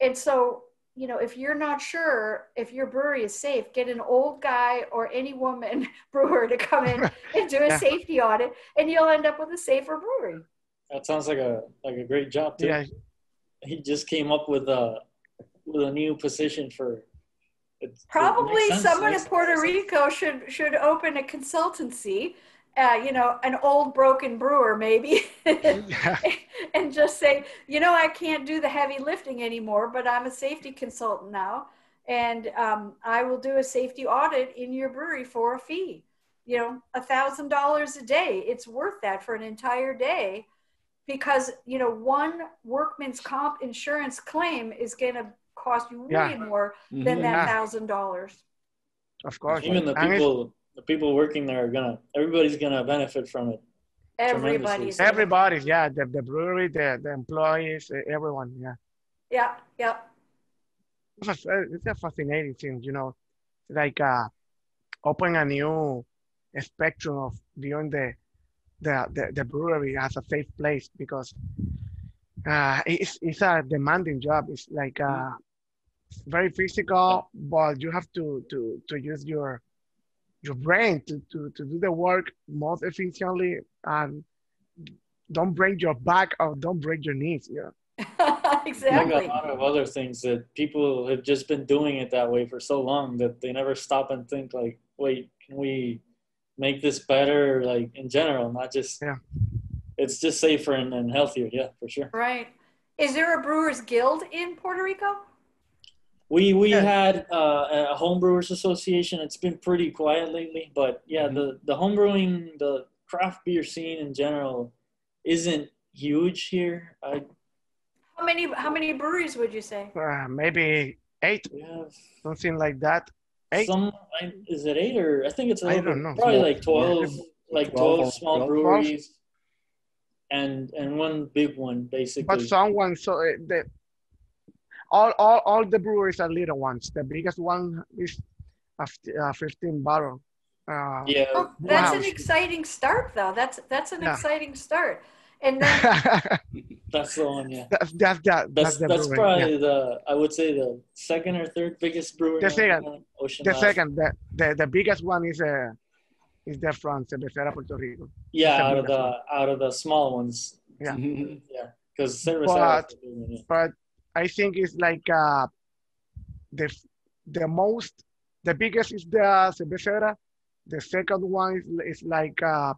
and so you know, if you're not sure if your brewery is safe, get an old guy or any woman brewer to come in and do a Yeah. safety audit, and you'll end up with a safer brewery. that sounds like a like a great job too. Yeah, He just came up with a with a new position for. It, it Probably someone in Puerto. Rico should should open a consultancy. Uh, you know, an old broken brewer maybe, yeah, and just say, you know, I can't do the heavy lifting anymore, but I'm a safety consultant now, and um, I will do a safety audit in your brewery for a fee. You know, a thousand dollars a day. It's worth that for an entire day, because you know, one workman's comp insurance claim is going to cost you way more than Mhm. that Yeah. thousand dollars. of course. Even the And it's- people, the people working there are gonna. Everybody's gonna benefit from it. Everybody's Tremendously. everybody's yeah, the, the brewery, the, the employees, everyone. Yeah, Yeah, yeah. it's a, it's a fascinating thing, you know, like uh, open a new spectrum of viewing the the, the, the brewery as a safe place because uh, it's, it's a demanding job. It's like uh, very physical, but you have to, to, to use your your brain to, to, to do the work most efficiently and don't break your back or don't break your knees. Yeah. exactly. Like a lot of other things that people have just been doing it that way for so long that they never stop and think like, wait, can we make this better? Like in general, not just. Yeah. It's just safer and, and healthier. Yeah, for sure. Right. Is there a Brewers Guild in Puerto Rico? We we Yeah. had uh, a homebrewers association. It's been pretty quiet lately, but yeah, Mhm. the the homebrewing, the craft beer scene in general, isn't huge here. I How many how many breweries would you say? Uh, maybe eight, we something like that. Eight. some. Is it eight or I think it's a I little don't bit- know. Probably Small. like twelve, like 12 twelve small 12. breweries, and and one big one basically. But someone so uh, the all, all all the breweries are little ones. The biggest one is a f- uh, 15 barrel. Uh, yeah, Oh, that's an exciting start though. That's that's an Yeah. exciting start. And then that's the one. Yeah. that's that's that That's that's the that's brewery, probably yeah. the I would say the second or third biggest brewery. The second. on Ocean the second the, the the biggest one is uh is the from Cervecera Puerto Rico. Yeah, out of biggest the out of the small ones. Yeah. Yeah, because. Cervecera. But- is the big one, yeah. But I think it's like uh, the the most the biggest is the cervecera. The second one is, is like uh,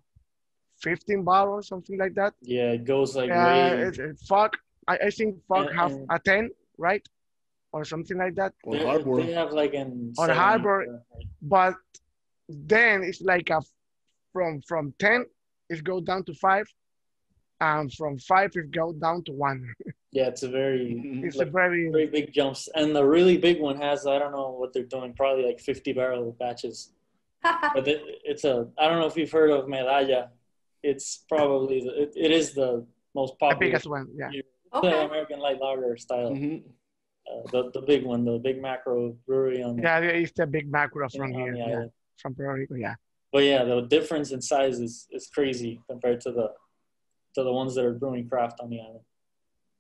15 bottles, something like that. Yeah, it goes like Uh, way. it, it, Fog, I, I think Fog And- have a 10, right? Or something like that. Or they, harbor. they have like an On seven, Harbor, uh, But then it's like a from from 10 it goes down to five, and from five it goes down to one. Yeah, it's a very. It's a very very big jumps, and the really big one has I don't know what they're doing, probably like 50 barrel batches. But it, it's a I don't know if you've heard of Medalla. It's probably the, it, it is the most the popular biggest one. Yeah. the okay. American light lager style. Mhm. Uh, the the big one, the big macro brewery on Yeah, it's the big macro on from the here. Yeah. Island. From Puerto Rico. Yeah. But yeah, the difference in size is, is crazy compared to the to the ones that are brewing craft on the island.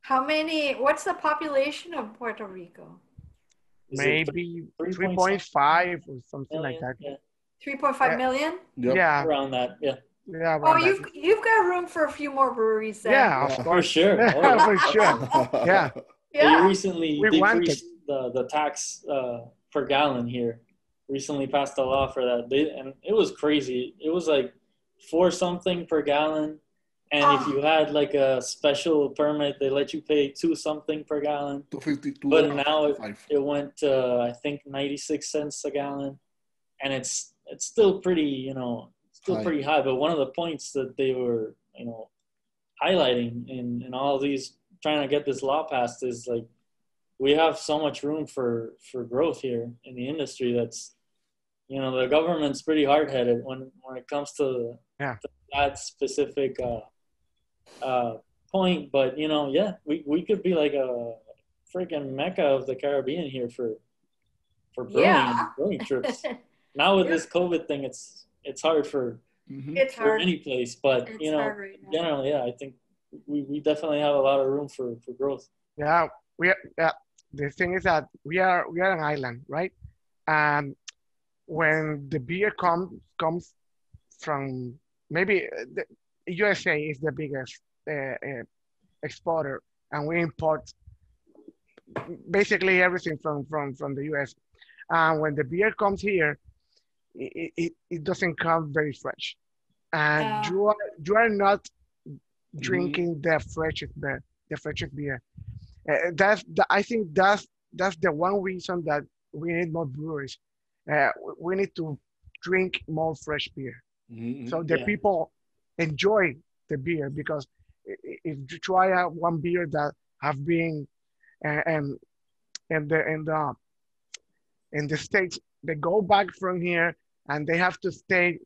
How many, what's the population of Puerto Rico? Is it Maybe three three point point five or something like that. million? 3.5 Yeah. million? Yep. Yeah, Yeah. around that. Yeah, Yeah. Oh, that. you've, you've got room for a few more breweries there. Yeah, of for sure. Oh, Yeah, for sure. Yeah. They Yeah. recently We decreased the, the tax uh, per gallon here. Recently passed a law for that. They, and it was crazy. It was like four something per gallon. And if Ah. you had like a special permit, they let you pay two something per gallon. 252. But now it, it went to I think 96 cents a gallon. And it's it's still pretty, you know, still High. pretty high. But one of the points that they were, you know, highlighting in, in all these trying to get this law passed is like we have so much room for for growth here in the industry that's you know the government's pretty hard-headed when when it comes to, Yeah. to that specific uh, uh, point but you know yeah we, we could be like a freaking mecca of the caribbean here for for brewing, Yeah. brewing trips now with this covid thing it's it's hard for Mhm. It's for hard. any place but It's you know right generally, yeah, I think we, we definitely have a lot of room for, for growth. Yeah, we yeah. The thing is that we are we are an island, right? And when the beer comes comes from maybe uh, the USA is the biggest uh, uh, exporter, and we import basically everything from from from the US. And when the beer comes here, it, it, it doesn't come very fresh, and Yeah. you are you are not drinking the freshest beer, the freshest beer. Uh, that's the, I think that's that's the one reason that we need more breweries. Uh, we- we need to drink more fresh beer, Mhm. so the Yeah. people enjoy the beer. Because i- i- if you try out one beer that have been uh, and and the and the in the states, they go back from here and they have to stay.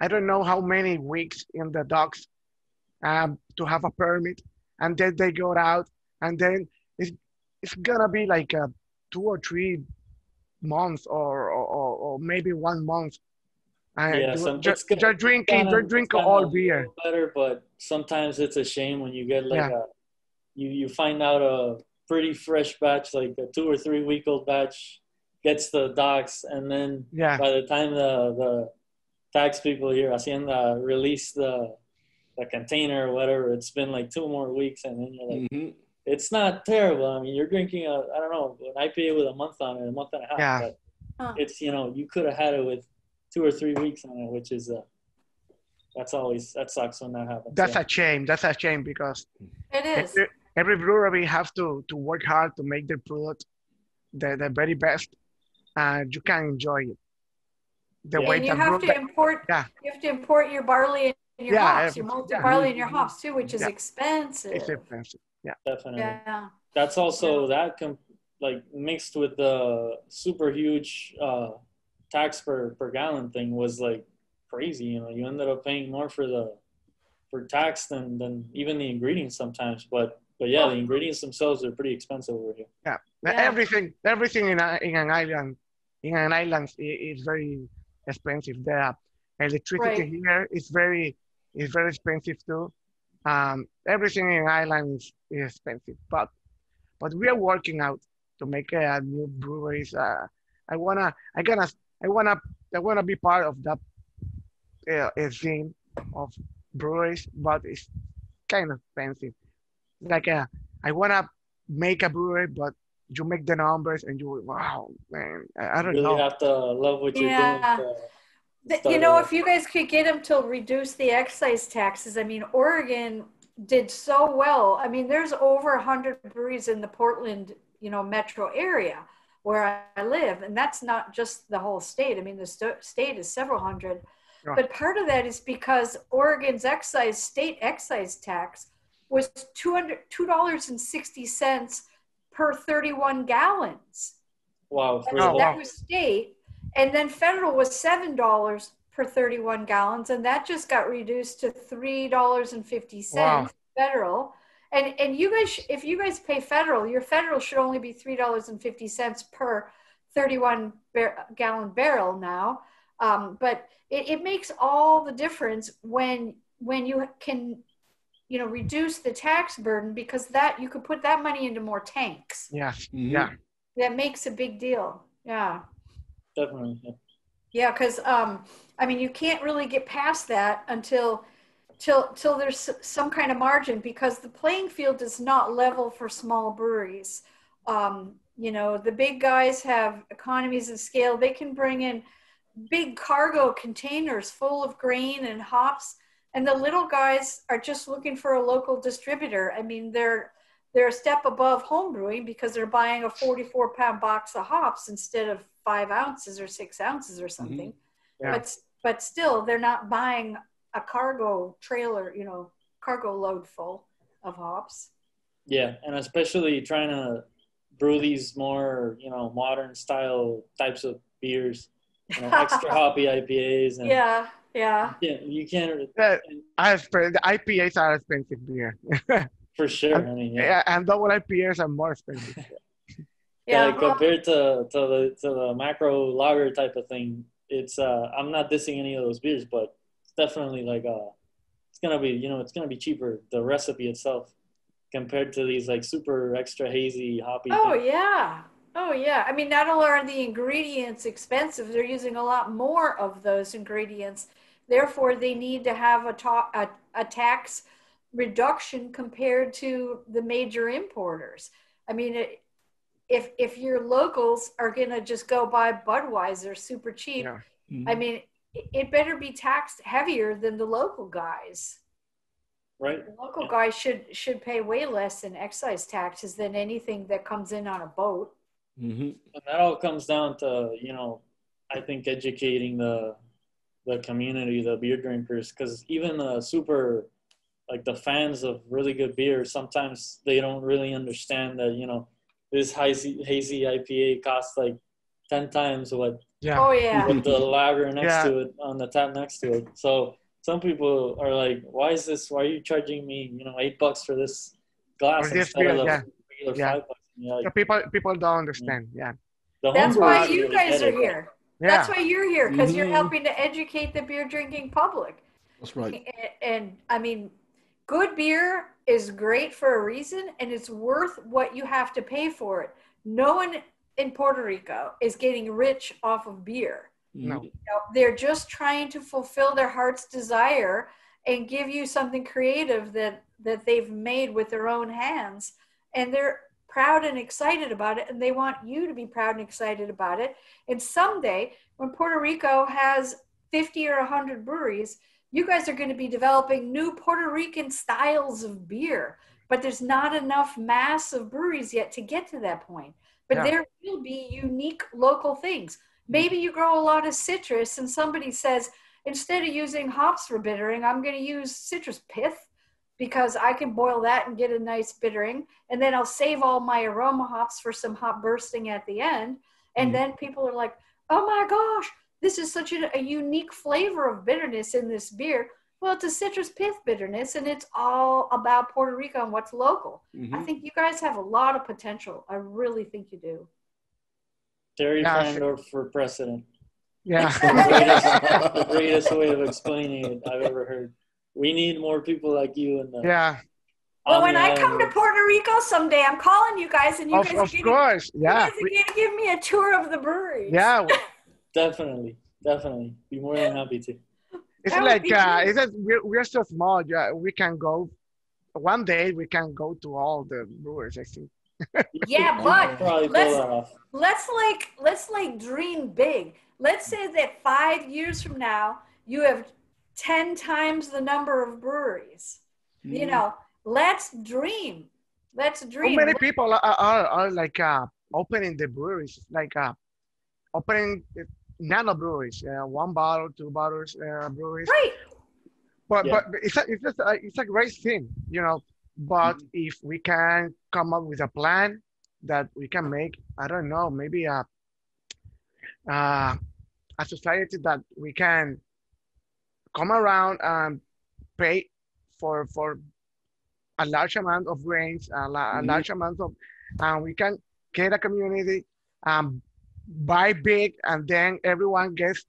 I don't know how many weeks in the docks um, to have a permit, and then they go out, and then it's it's gonna be like a two or three months, or or, or, or maybe one month. And Yeah, you- some- ju- gonna- they're drinking, Kinda- they're drinking all beer. Better, but sometimes it's a shame when you get like Yeah. a you you find out a pretty fresh batch, like a two or three week old batch, gets the docs and then Yeah, by the time the the tax people here, Hacienda, release the the container or whatever, it's been like two more weeks, and then you're like. Mhm. It's not terrible. I mean, you're drinking a I don't know an IPA with a month on it, a month and a half. Yeah. But Huh. it's you know you could have had it with two or three weeks on it, which is uh, that's always that sucks when that happens. that's yeah. a shame. That's a shame because It is. every, every brewery have to to work hard to make their product the, the very best, and you can enjoy it. The Yeah. way And you have brew- to import, Yeah. you have to import your barley and your Yeah, hops, your malted yeah. barley and your hops too, which is Yeah. expensive. it's expensive. Yeah, definitely. Yeah. That's also that com- like mixed with the super huge uh, tax per per gallon thing was like crazy. You know, you ended up paying more for the for tax than than even the ingredients sometimes. But but yeah, the ingredients themselves are pretty expensive over here. Yeah. everything everything in, a, in an island in an island i- is very expensive. The electricity Right. here is very is very expensive too. Um, everything in Ireland is, is expensive, but but we are working out to make a new breweries. Uh, I wanna I gonna I wanna I wanna be part of that uh, scene of breweries, but it's kind of expensive. Like uh, I wanna make a brewery, but you make the numbers and you wow man I, I don't really know. You have to love what you're Yeah. doing. The- Start You know, over. if you guys could get them to reduce the excise taxes, I mean, Oregon did so well. I mean, there's over 100 breweries in the Portland, you know, metro area where I live, and that's not just the whole state. I mean, the sto- state is several hundred. Yeah. But part of that is because Oregon's excise, state excise tax was 200 $2.60 per 31 gallons. Wow, for And the Oh, that wow. was state. And then federal was seven dollars per 31 gallons, and that just got reduced to $3.50 Wow. federal. And and you guys, if you guys pay federal, your federal should only be three dollars and fifty cents per 31 bar- gallon barrel now. Um, but it, it makes all the difference when when you can, you know, reduce the tax burden because that you could put that money into more tanks. Yeah, Mhm. yeah. That makes a big deal. Yeah. Definitely. Yeah. Yeah, because um, I mean, you can't really get past that until till till there's some kind of margin because the playing field is not level for small breweries. Um, you know, the big guys have economies of scale; they can bring in big cargo containers full of grain and hops, and the little guys are just looking for a local distributor. I mean, they're they're a step above home brewing because they're buying a 44 pound box of hops instead of five ounces or six ounces or something. Yeah. But but still, they're not buying a cargo trailer, you know, cargo load full of hops. Yeah, and especially trying to brew these more, you know, modern style types of beers, you know, extra hoppy IPAs, and Yeah, yeah. you can't, you can't Uh, I spend, the IPAs are expensive beer. for sure. I mean, yeah. yeah, and double IPAs are more expensive. Yeah, Yeah, like compared to, to the to the macro lager type of thing, it's uh I'm not dissing any of those beers, but it's definitely like uh it's gonna be you know it's gonna be cheaper the recipe itself compared to these like super extra hazy hoppy. Oh things. yeah. Oh yeah. I mean, not only are the ingredients expensive, they're using a lot more of those ingredients. Therefore, they need to have a, ta- a, a tax reduction compared to the major importers. I mean, it, if if your locals are gonna just go buy Budweiser super cheap, Yeah. Mhm. I mean, it, it better be taxed heavier than the local guys. right. The local guys should should pay way less in excise taxes than anything that comes in on a boat. Mhm. And that all comes down to you know, I think educating the the community, the beer drinkers, because even the super like the fans of really good beer, sometimes they don't really understand that you know this hazy hazy IPA costs like ten times what Yeah. Oh yeah. with the lager next Yeah. to it on the tap next to it. So some people are like, "Why is this? Why are you charging me, you know, eight bucks for this glass For this instead beer, of the yeah. regular Yeah. five bucks?" And you're like, So people people don't understand. Yeah. the That's why you guys are it. here. Yeah. That's why you're here because you're Mhm. helping to educate the beer drinking public. That's right. And, and I mean, good beer is great for a reason, and it's worth what you have to pay for it. No one in Puerto Rico is getting rich off of beer. No. Mhm. You know, they're just trying to fulfill their heart's desire and give you something creative that that they've made with their own hands and they're proud and excited about it and they want you to be proud and excited about it and someday when puerto rico has 50 or 100 breweries you guys are going to be developing new puerto rican styles of beer but there's not enough mass of breweries yet to get to that point but Yeah. there will be unique local things maybe you grow a lot of citrus and somebody says instead of using hops for bittering i'm going to use citrus pith because i can boil that and get a nice bittering and then i'll save all my aroma hops for some hop bursting at the end and Mhm. then people are like oh my gosh this is such a, a unique flavor of bitterness in this beer well it's a citrus pith bitterness and it's all about puerto rico and what's local i Mhm. think you guys have a lot of potential i really think you do Teri Yeah, I Fahrendorf for president. Yeah. The greatest, the greatest way of explaining it I've ever heard. We need more people like you in the. yeah. well when the i come to puerto rico someday i'm calling you guys and you Of, guys of are gonna, course. you guys are We- gonna give me a tour of the brewery yeah. Definitely, definitely, be more than happy to. It's That like uh, it's that we're, we're so small. Yeah, we can go one day. We can go to all the brewers. I think. Yeah, but could probably pull let's- let's like let's like dream big. Let's say that five years from now you have ten times the number of breweries. Mm. You know, let's dream. Let's dream. How dream. many people are, are, are like uh, opening the breweries, like uh, opening uh, nano breweries, uh, one bottle, two bottles uh, breweries. Right. But Yeah. but it's a, it's just a, it's a great thing, you know. But if we can come up with a plan that we can make, I don't know, maybe a uh, a society that we can come around and pay for for a large amount of grains, a, la- a Mhm. large amount of, and we can get a community, um, buy big, and then everyone gets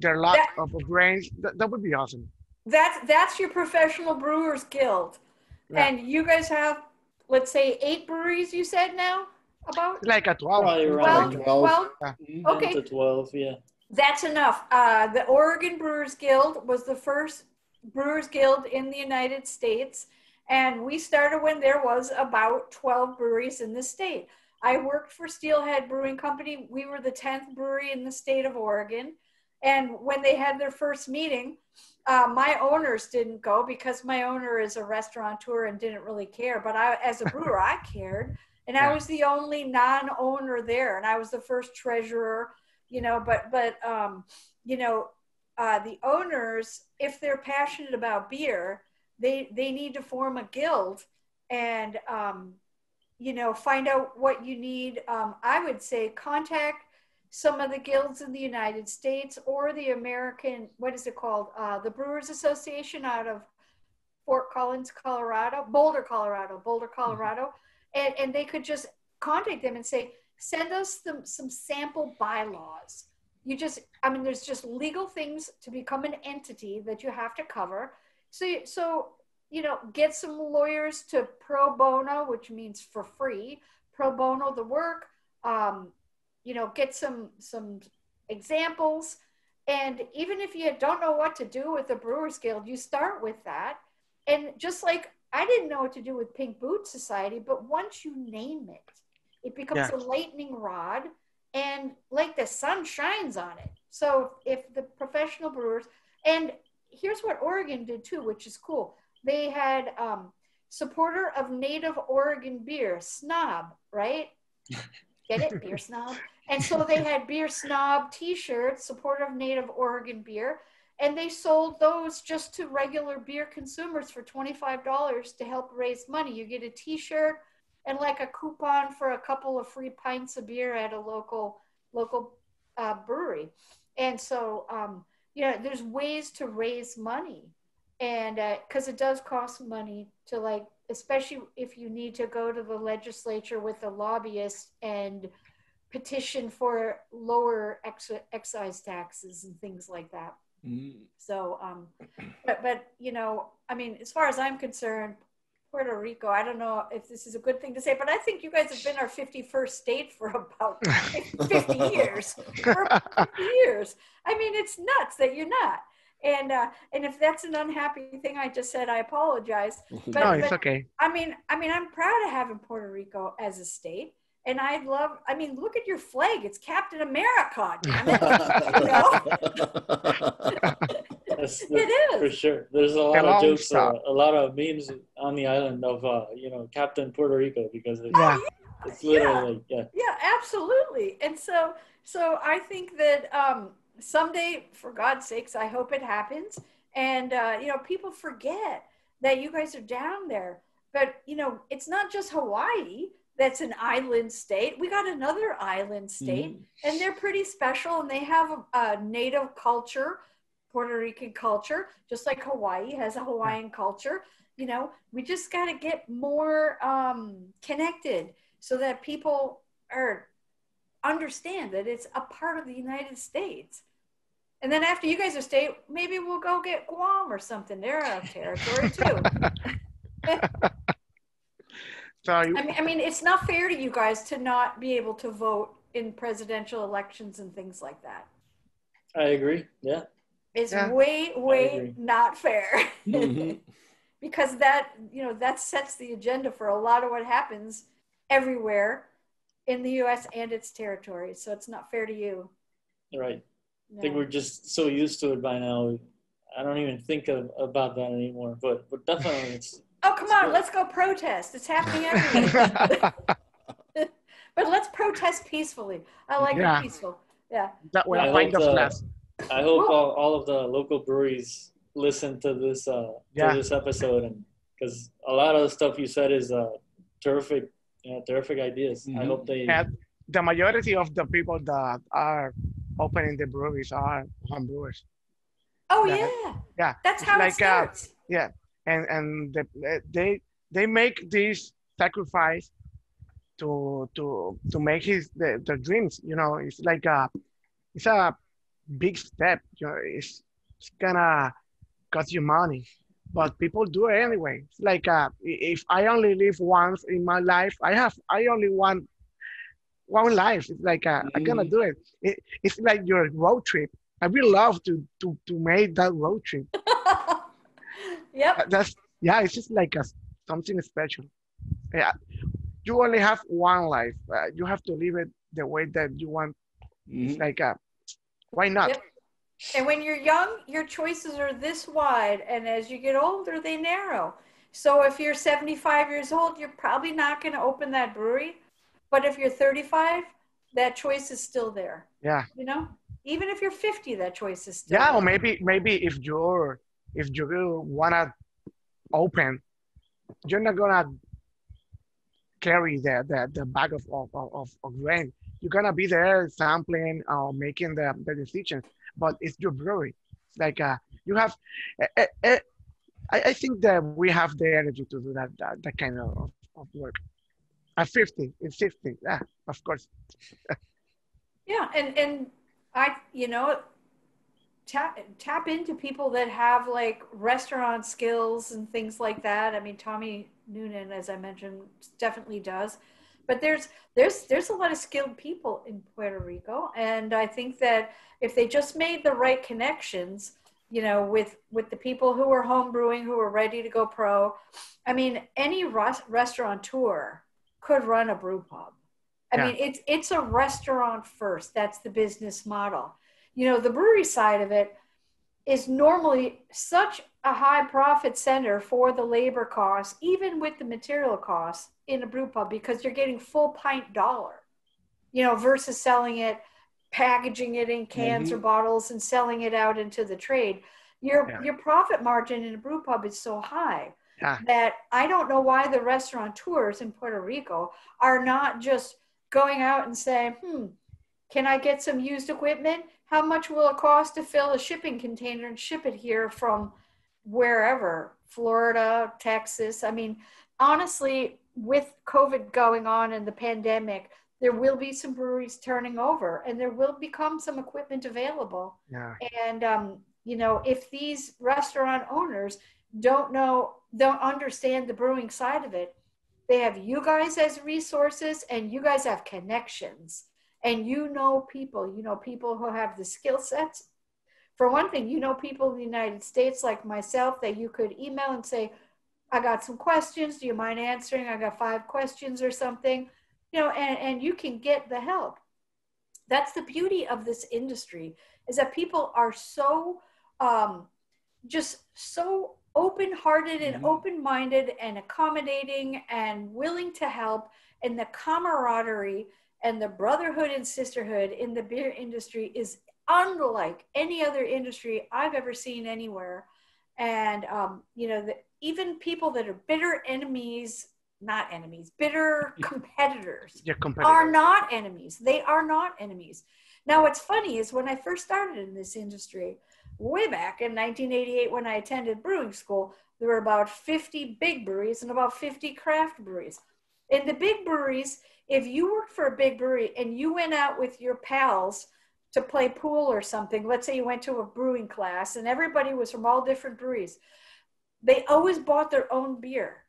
their lot That- of grains. That, that would be awesome. That's that's your professional brewers guild. Yeah. And you guys have let's say eight breweries you said now about? Like a 12. Probably around Like 12. well, Mm. okay. to 12, yeah. That's enough. Uh, the Oregon Brewers Guild was the first Brewers Guild in the United States, and we started when there was about 12 breweries in the state. I worked for Steelhead Brewing Company. We were the 10th brewery in the state of Oregon. And when they had their first meeting, uh, my owners didn't go because my owner is a restaurateur and didn't really care. But I, as a brewer, I cared. And I was the only non-owner there, and I was the first treasurer you know but but um you know uh the owners if they're passionate about beer they they need to form a guild and um you know find out what you need um i would say contact some of the guilds in the united states or the american what is it called uh the brewers association out of fort collins colorado boulder colorado boulder colorado and and they could just contact them and say send us some, some sample bylaws. You just, I mean, there's just legal things to become an entity that you have to cover. So, so you know, get some lawyers to pro bono, which means for free, pro bono the work. Um, you know, get some some examples, and even if you don't know what to do with the Brewers Guild, you start with that. And just like I didn't know what to do with Pink Boot Society, but once you name it, it becomes Yeah. a lightning rod and like the sun shines on it. So if the professional brewers, and here's what Oregon did too, which is cool. They had um, supporter of native Oregon beer, snob, right? Get it? Beer snob. And so they had beer snob t-shirts, supporter of native Oregon beer. And they sold those just to regular beer consumers for $25 to help raise money. You get a t-shirt, and like a coupon for a couple of free pints of beer at a local local uh, brewery. And so, um, you know, there's ways to raise money, and because it does cost money to like, especially if you need to go to the legislature with a lobbyist and petition for lower ex- excise taxes and things like that. Mm. So, um, but, but, you know, I mean, as far as I'm concerned, Puerto Rico, I don't know if this is a good thing to say, but I think you guys have been our 51st state for about 50 years. For 50 years. I mean, it's nuts that you're not. And, uh, and if that's an unhappy thing I just said, I apologize. But, no, it's but okay. I mean, I mean, I'm proud of having Puerto Rico as a state. And I love, I mean, look at your flag. It's Captain America. Damn it. That's, It that's for sure. There's a lot Hello, of jokes, uh, a lot of memes on the island of, uh, you know, Captain Puerto Rico because it's, Yeah. it's literally, yeah. Yeah, absolutely. And so, so I think that um, someday, for God's sakes, I hope it happens. And uh, you know, people forget that you guys are down there. But you know, it's not just Hawaii that's an island state. We got another island state, and they're pretty special, and they have a, a native culture, Puerto Rican culture, just like Hawaii has a Hawaiian culture. You know, we just got to get more um, connected so that people are understand that it's a part of the United States. And then after you guys are state, maybe we'll go get Guam or something. They're our territory too. So you, I mean, I mean, it's not fair to you guys to not be able to vote in presidential elections and things like that. I agree. Yeah. It's Yeah. way, way not fair Mhm. because that, you know, that sets the agenda for a lot of what happens everywhere in the US and its territories. So it's not fair to you. Right. No. I think we're just so used to it by now. I don't even think of, about that anymore. But but definitely, it's oh, come on, let's go protest. It's happening everywhere. but let's protest peacefully. I like Yeah. it peaceful. Yeah. that way, I a hope pint of the- glass. I hope all, all of the local breweries listen to this uh, Yeah. to this episode, and because a lot of the stuff you said is uh, terrific, you know, terrific ideas. I Mhm. hope they. Yeah, the majority of the people that are opening the breweries are home brewers. Oh, Yeah. yeah. Yeah, That's how like, it uh, starts. and and the, they they make this sacrifice to to to make his the, their dreams you know it's like a it's a big step you know it's, it's gonna cost you money but people do it anyway. It's like uh, if i only live once in my life i have i only want one life. It's like uh, i'm gonna do it. it it's like your road trip. I really love to to to make that road trip. Yep. that's yeah it's just like a, something special. Yeah. You only have one life uh, you have to live it the way that you want. Mhm. like uh, why not? Yep. And when you're young, your choices are this wide. And as you get older, they narrow. So if you're 75 years old, you're probably not going to open that brewery. But if you're 35, that choice is still there. yeah You know, even if you're 50, that choice is still yeah there. or maybe maybe if you're if you wanna open you're not gonna carry the the, the bag of, of, of, of grain you're gonna be there sampling or making the, the decisions but it's your brewery it's like uh you have eh, eh, I, I think that we have the energy to do that that, that kind of, of work at 50 it's 50 yeah of course Yeah, and and I, you know, tap tap into people that have like restaurant skills and things like that. I mean, Tommy Noonan, as I mentioned, definitely does. But there's there's there's a lot of skilled people in Puerto Rico, and I think that if they just made the right connections, you know, with with the people who are home brewing, who are ready to go pro, I mean, any res- restaurateur could run a brew pub. I Yeah. mean, it's it's a restaurant first. That's the business model. You know, the brewery side of it is normally such a high profit center for the labor costs, even with the material costs in a brew pub, because you're getting full pint dollar. You know, versus selling it, packaging it in cans or bottles, and selling it out into the trade. Your Yeah. your profit margin in a brew pub is so high Yeah. that I don't know why the restaurateurs in Puerto Rico are not just going out and saying, hmm, can I get some used equipment? How much will it cost to fill a shipping container and ship it here from wherever, Florida, Texas? I mean, honestly, with COVID going on and the pandemic, there will be some breweries turning over and there will become some equipment available. yeah And um, you know, if these restaurant owners don't know, don't understand the brewing side of it, they have you guys as resources and you guys have connections and you know people, you know, people who have the skill sets. For one thing, you know people in the United States like myself that you could email and say, I got some questions. Do you mind answering? I got five questions or something, you know, and, and you can get the help. That's the beauty of this industry is that people are so um, just so open-hearted and Mhm. open-minded and accommodating and willing to help and the camaraderie and the brotherhood and sisterhood in the beer industry is unlike any other industry i've ever seen anywhere and um, you know the, even people that are bitter enemies not enemies bitter competitors your are not enemies. They are not enemies. Now, what's funny is when I first started in this industry, way back in 1988, when I attended brewing school, there were about 50 big breweries and about 50 craft breweries. In the big breweries, if you worked for a big brewery and you went out with your pals to play pool or something, let's say you went to a brewing class and everybody was from all different breweries, they always bought their own beer.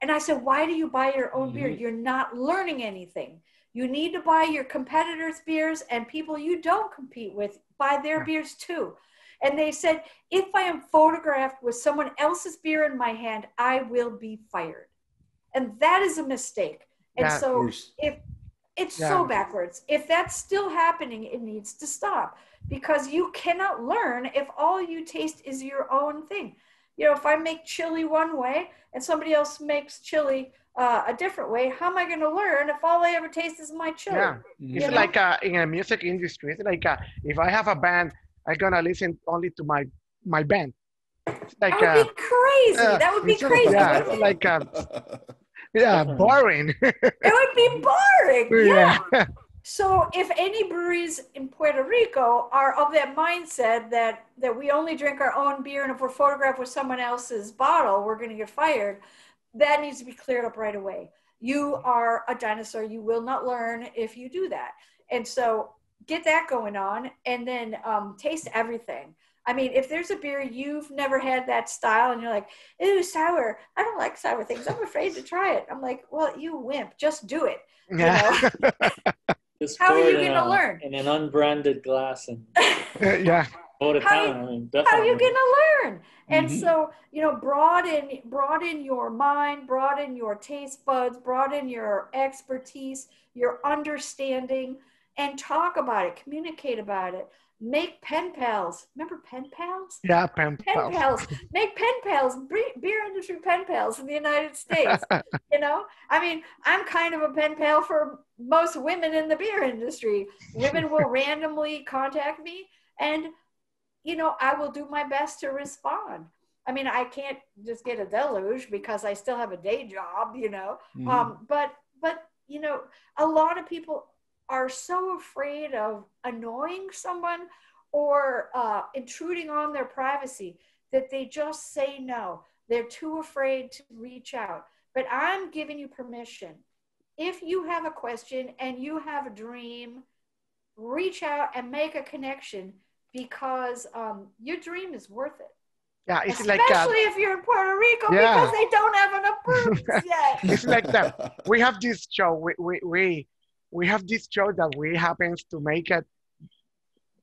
And I said, why do you buy your own beer? Mhm. You're not learning anything. You need to buy your competitors' beers and people you don't compete with buy their beers too. And they said, if I am photographed with someone else's beer in my hand, I will be fired. And that is a mistake. And. Of so course. if it's Yeah. so backwards, if that's still happening, it needs to stop because you cannot learn if all you taste is your own thing. You know, if I make chili one way and somebody else makes chili uh, a different way, how am I going to learn if all I ever taste is my chili? Yeah. It's know? like uh, in a music industry. It's like uh, if I have a band, I'm gonna listen only to my my band. It's like that would uh, be crazy. uh, that would be crazy. Yeah, wouldn't it's it? like uh, yeah, boring. it would be boring. Yeah. yeah. So if any breweries in Puerto Rico are of that mindset that that we only drink our own beer and if we're photographed with someone else's bottle, we're going to get fired, that needs to be cleared up right away. You are a dinosaur. You will not learn if you do that. And so get that going on and then um, taste everything. I mean, if there's a beer you've never had that style and you're like, ooh, sour, I don't like sour things. I'm afraid to try it. I'm like, well, you wimp, just do it. Yeah. Just How are you gonna learn? In an unbranded glass and yeah. vote it How down. I mean, how are you going to learn and Mhm. so you know broaden broaden your mind broaden your taste buds broaden your expertise your understanding and talk about it communicate about it make pen pals. Remember pen pals? Yeah, pen pen pals. pals. Make pen pals. Beer industry pen pals in the united states you know? I mean i'm kind of a pen pal for most women in the beer industry. Women will randomly contact me and you know i will do my best to respond. I mean i can't just get a deluge because i still have a day job you know? Mhm. um, but but you know a lot of people are so afraid of annoying someone or uh, intruding on their privacy that they just say no they're too afraid to reach out but i'm giving you permission if you have a question and you have a dream reach out and make a connection because um, your dream is worth it Yeah, it's especially like uh, if you're in puerto rico Yeah. because they don't have enough brooms yet it's like that. we have this show. We we we, we have this show that we happens to make it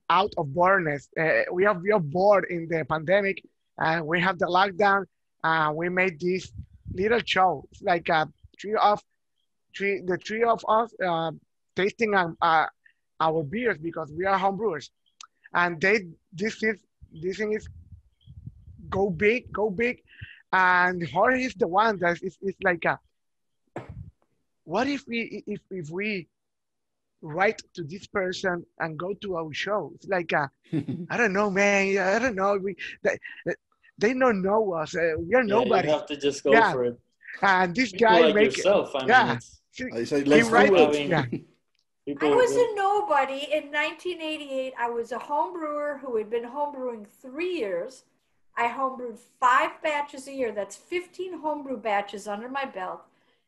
out of boredness. Uh, we are we are bored in the pandemic, and we have the lockdown. Uh, we made this little show. It's like a three of three the three of us uh, tasting um, uh, our beers because we are homebrewers, and they this is this thing is go big, go big, and Jorge is the one that is, is like a what if we if if we write to this person and go to our show it's like a, i don't know man i don't know we they, they don't know us uh, we are Yeah, nobody You have to just go Yeah. for it. and this People guy like make yourself. I mean, yeah. it's, I say, he let's write do it. it. yeah. I was a nobody in 1988. I was a home brewer who had been homebrewing three years. I homebrewed five batches a year. That's 15 homebrew batches under my belt,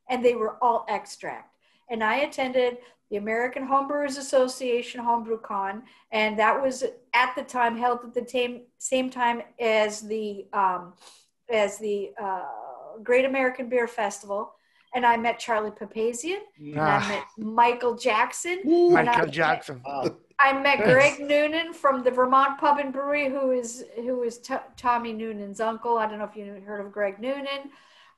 and they were all extract. And I attended the American Homebrewers Association Homebrew Con, and that was at the time held at the same same time as the um, as the uh, Great American Beer Festival. And I met Charlie Papazian, and I Ah. met Michael Jackson, Ooh. When I- michael jackson Wow. I met Greg Noonan from the Vermont Pub and Brewery, who is who is T- Tommy Noonan's uncle. I don't know if you heard of Greg Noonan.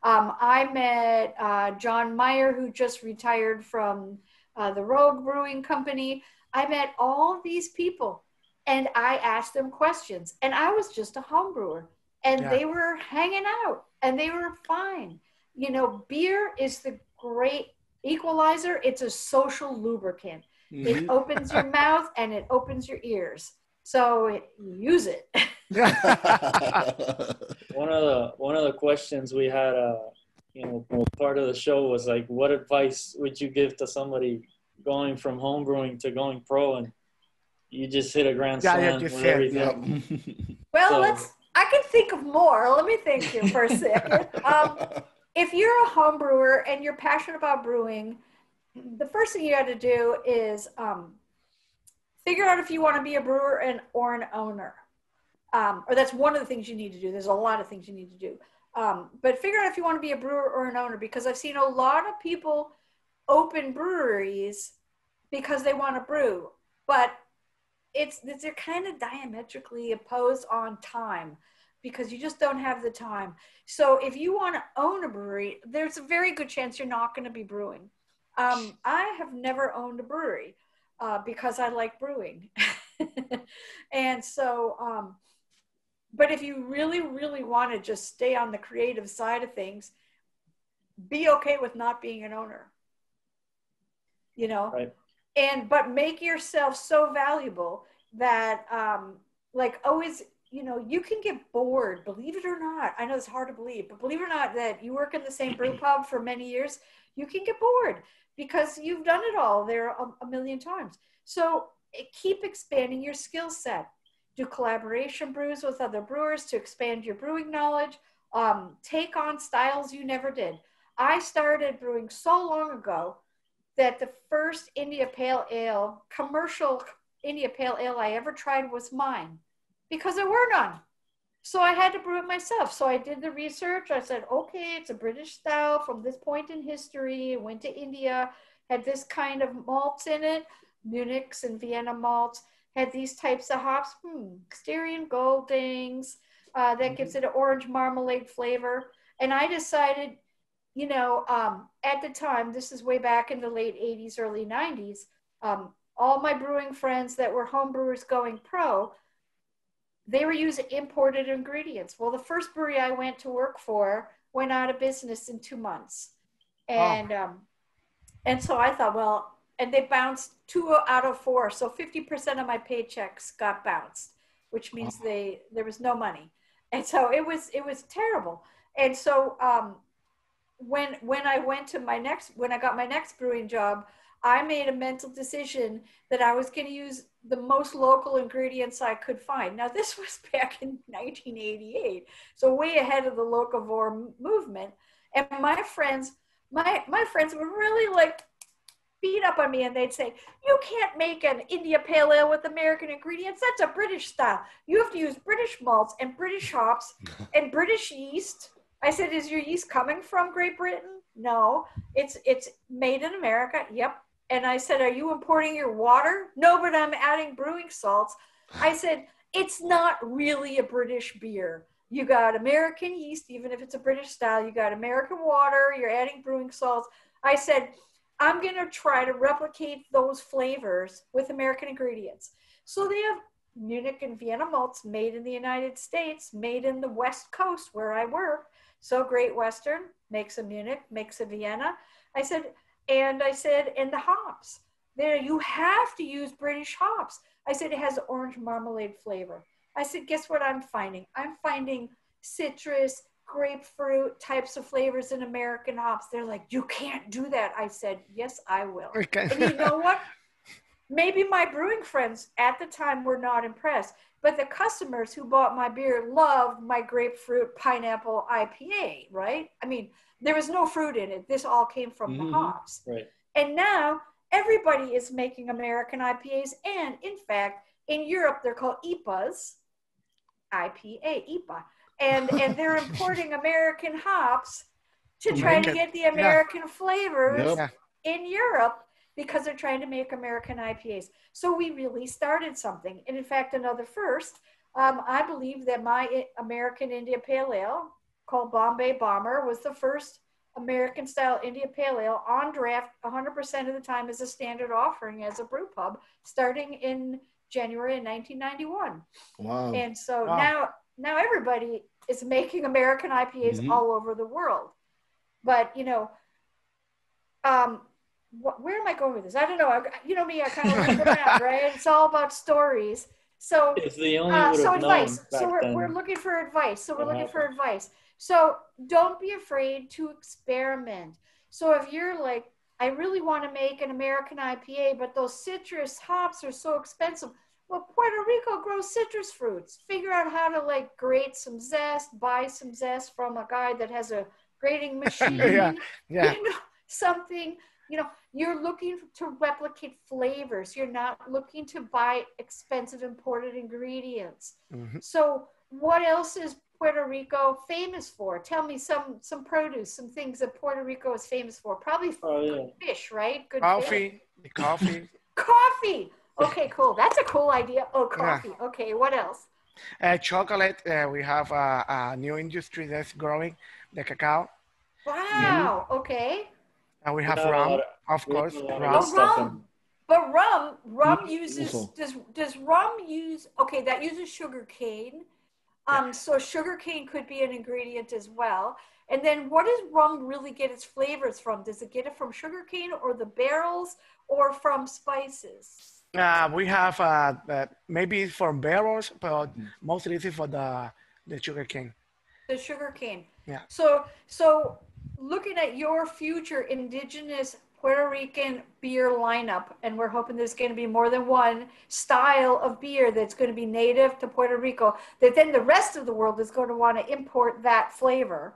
Um, I met uh, John Maier, who just retired from uh, the Rogue Brewing Company. I met all these people, and I asked them questions. And I was just a home brewer, and Yeah. they were hanging out, and they were fine. You know, beer is the great equalizer. It's a social lubricant. It Mhm. opens your mouth and it opens your ears. So use it. one of the one of the questions we had, uh, you know, part of the show was like, what advice would you give to somebody going from homebrewing to going pro? And you just hit a grand Yeah, yeah, slam with said, everything. Yeah. Well, So- let's. I can think of more. Let me think here for a second. Um, if you're a home brewer and you're passionate about brewing, the first thing you got to do is um, figure out if you want to be a brewer and or an owner. Um, or that's one of the things you need to do. There's a lot of things you need to do. Um, but figure out if you want to be a brewer or an owner because I've seen a lot of people open breweries because they want to brew, but it's they're kind of diametrically opposed on time because you just don't have the time. So if you want to own a brewery, there's a very good chance you're not going to be brewing. Um, I have never owned a brewery uh, because I like brewing. and so, um, but if you really, really want to just stay on the creative side of things, be okay with not being an owner. You know? Right. And, but make yourself so valuable that, um, like, always, you know, you can get bored, believe it or not. I know it's hard to believe, but believe it or not, that you work in the same brew pub for many years, you can get bored because you've done it all there a, million times. So eh, keep expanding your skill set. Do collaboration brews with other brewers to expand your brewing knowledge. Um, take on styles you never did. I started brewing so long ago that the first India Pale Ale, commercial India Pale Ale I ever tried was mine because there were none. So I had to brew it myself. So I did the research. I said, okay, it's a British style from this point in history. Went to India, had this kind of malts in it, Munich's and Vienna malts, had these types of hops. Hmm, Styrian Goldings. Uh, that gives it an orange marmalade flavor. And I decided, you know, um, at the time, this is way back in the late 80s, early 90s, um, all my brewing friends that were home brewers going pro, they were using imported ingredients. Well, the first brewery I went to work for went out of business in two months, and oh. um, and so I thought, well, and they bounced two out of four, so fifty percent of my paychecks got bounced, which means oh. they there was no money, and so it was it was terrible. And so um, when when I went to my next when I got my next brewing job, I made a mental decision that I was going to use the most local ingredients I could find. Now, this was back in 1988, so way ahead of the locavore movement. And my friends, my my friends would really like beat up on me and they'd say, You can't make an India Pale Ale with American ingredients. That's a British style. You have to use British malts and British hops and British yeast. I said, Is your yeast coming from Great Britain? No. It's it's made in America. Yep and I said, Are you importing your water? No, but I'm adding brewing salts. I said, It's not really a British beer. You got American yeast, even if it's a British style, you got American water, you're adding brewing salts. I said, I'm going to try to replicate those flavors with American ingredients. So they have Munich and Vienna malts made in the United States, made in the West Coast where I work. So Great Western makes a Munich, makes a Vienna. I said, and I said, and the hops. There, you have to use British hops. I said, it has orange marmalade flavor. I said, guess what I'm finding? I'm finding citrus, grapefruit types of flavors in American hops. They're like, you can't do that. I said, yes, I will. Okay. and you know what? Maybe my brewing friends at the time were not impressed, but the customers who bought my beer loved my grapefruit pineapple IPA, right? I mean, there was no fruit in it. This all came from mm-hmm. the hops. Right. And now everybody is making American IPAs. And in fact, in Europe, they're called IPAs, IPA, IPA. And, and they're importing American hops to try to get the American yeah. flavors in Europe because they're trying to make American IPAs. So we really started something. And in fact, another first, um, I believe that my American India Pale Ale called Bombay Bomber was the first American style India Pale Ale on draft 100% of the time as a standard offering as a brew pub starting in January of 1991. Wow. And so wow. now now everybody is making American IPAs mm-hmm. all over the world. But, you know, um, wh- where am I going with this? I don't know. I, you know me, I kind of look around, right? It's all about stories. So, it's the only uh, so advice. So we're, we're looking for advice. So we're looking for advice. So don't be afraid to experiment. So if you're like, I really want to make an American IPA, but those citrus hops are so expensive. Well, Puerto Rico grows citrus fruits. Figure out how to like grate some zest, buy some zest from a guy that has a grating machine. yeah, yeah. You know, something, you know, you're looking to replicate flavors. You're not looking to buy expensive imported ingredients. Mm-hmm. So what else is Puerto Rico famous for? Tell me some some produce, some things that Puerto Rico is famous for. Probably oh, yeah. fish, right? Good coffee. Fish. Coffee. coffee. Okay, cool. That's a cool idea. Oh, coffee. Yeah. Okay, what else? Uh, chocolate. Uh, we have a, a, new industry that's growing, the cacao. Wow. Mm-hmm. Okay. And we have rum, Of course, There's of rum. good rum. But rum, rum Mm, uses does does rum use okay? That uses sugar cane. Um, so sugar cane could be an ingredient as well. And then, what does rum really get its flavors from? Does it get it from sugar cane or the barrels or from spices? Uh, we have uh, uh, maybe from barrels, but mostly this is for the the sugar cane. The sugar cane. Yeah. So, so looking at your future indigenous Puerto Rican beer lineup, and we're hoping there's going to be more than one style of beer that's going to be native to Puerto Rico, that then the rest of the world is going to want to import that flavor,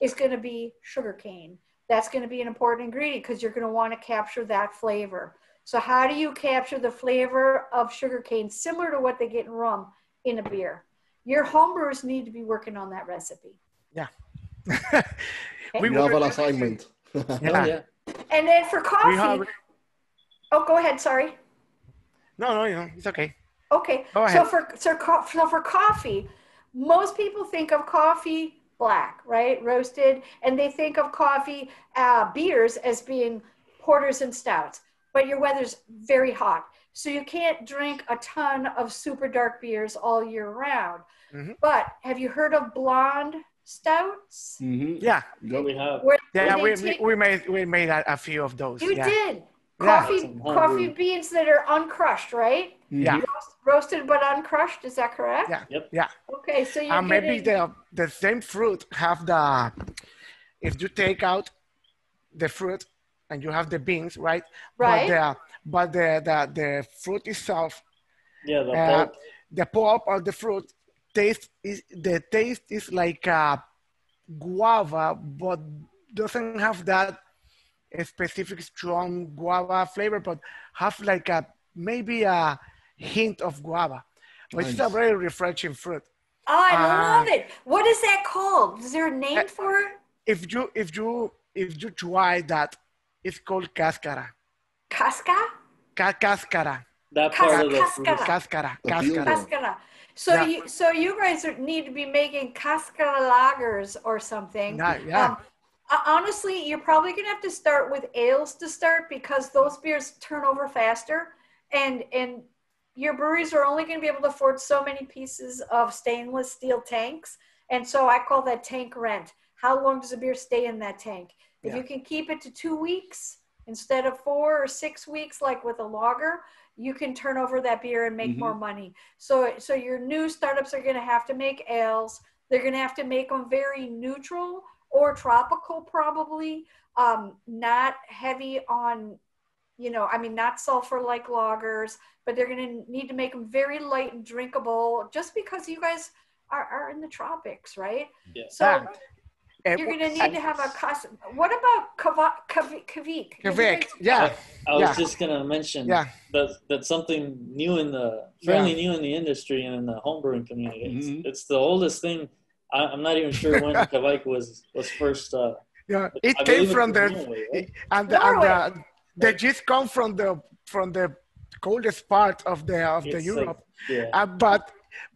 is going to be sugarcane. That's going to be an important ingredient because you're going to want to capture that flavor. So, how do you capture the flavor of sugarcane, similar to what they get in rum in a beer? Your homebrewers need to be working on that recipe. we We have an assignment. Oh, Yeah. yeah. And then for coffee, have, oh, go ahead. Sorry. no, no, no, it's okay. Okay. Go So for so, co- so for coffee, most people think of coffee black, right, roasted, and they think of coffee uh, beers as being porters and stouts. But your weather's very hot, so you can't drink a ton of super dark beers all year round. Mhm. But have you heard of blonde stouts? Mhm. Yeah, Yep. We have. Where, yeah, where we, we, take- we made we made a, a few of those. you yeah. did Yeah. coffee Some coffee beans that are uncrushed, right? Yeah. Roast- roasted but uncrushed. Is that correct? Yeah. Yep. Yeah. Okay, so you're and maybe the the same fruit have the if you take out the fruit and you have the beans right Right. but the but the the, the fruit itself Yeah, the uh, pulp. the pulp of the fruit taste is the taste is like a guava but doesn't have that specific strong guava flavor but have like a maybe a hint of guava which is a very refreshing fruit I uh, love it. What is that called? Is there a name for it? if you if you if you try that, it's called cascara. Casca? Ca- cascara. That part of the cascara. Cascara. Cascara. Cascara. So Yeah. you so you guys are, need to be making cascara lagers or something. Yeah, yeah. Um, honestly, you're probably gonna have to start with ales to start because those beers turn over faster, and and your breweries are only going to be able to afford so many pieces of stainless steel tanks, and so I call that tank rent. How long does a beer stay in that tank? If Yeah. you can keep it to two weeks instead of four or six weeks, like with a lager, you can turn over that beer and make Mhm. more money. So, so your new startups are going to have to make ales. They're going to have to make them very neutral or tropical, probably. Um, not heavy on, you know, I mean, not sulfur like lagers, but they're going to need to make them very light and drinkable, just because you guys are, are in the tropics, right? Yeah. So Yeah. You're going to need to have a custom. What about kava- kavi- kavik? Have you Kveik. guys- Yeah. I was Yeah. just gonna mention Yeah. that that's something new in the fairly new in the industry and in the homebrewing community. It's, Mhm. it's the oldest thing. I, I'm not even sure when Kveik was was first. Uh, Yeah. It I came believe from it's the Norway, right? and the, and Norway. the, the gist come from the from the coldest part of the of the It's like- Europe. yeah, Uh, but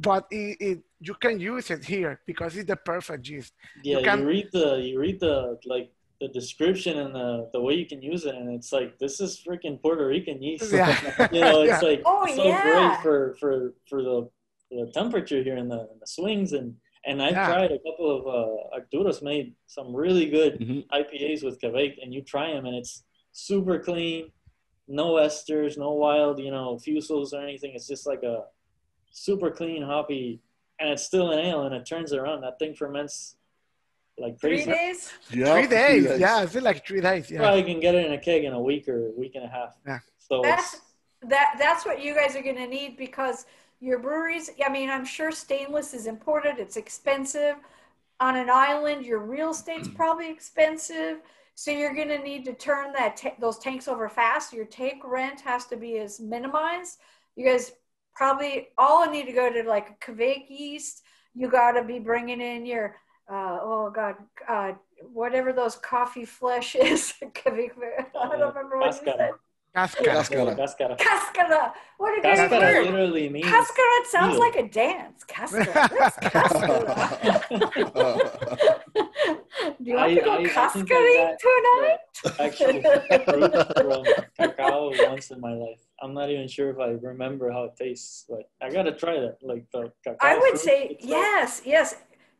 but it, it, you can use it here because it's the perfect gist. yeah. You, can- read the you read the like the description and the the way you can use it, and it's like this is freaking Puerto Rican yeast. Yeah. you know, it's Yeah. like Oh, so yeah. great for for for the the temperature here in the, in the swings and and I've Yeah. tried a couple of uh, Arturo's made some really good Mhm. IPAs with Kveik, and you try them, and it's super clean, no esters, no wild, you know, fusels or anything. It's just like a super clean hoppy, and it's still an ale, and it turns around. That thing ferments like crazy. Three days? Yeah, three days. Yeah, it's like three days. Yeah. Probably can get it in a keg in a week or a week and a half. Yeah. So That's that. That's what you guys are going to need because your breweries. I mean, I'm sure stainless is imported. It's expensive. On an island, your real estate's probably expensive. So you're going to need to turn that ta- those tanks over fast. Your tank rent has to be as minimized. You guys probably all I need to go to like a Kveik yeast. You got to be bringing in your uh, oh god, uh, whatever those coffee flesh is. Kveik. I don't remember what you Cascara. said. Cascara. Cascara. Cascara. Cascara. What a great Cascara word. literally means. Cascara it sounds like a dance. Cascara. Where's Cascara? Do you want to go I- I I got tonight? Actual fruit from cacao once in my life. I'm not even sure if I remember how it tastes, but I gotta try that. Like the cacao. I would say itself. yes, yes.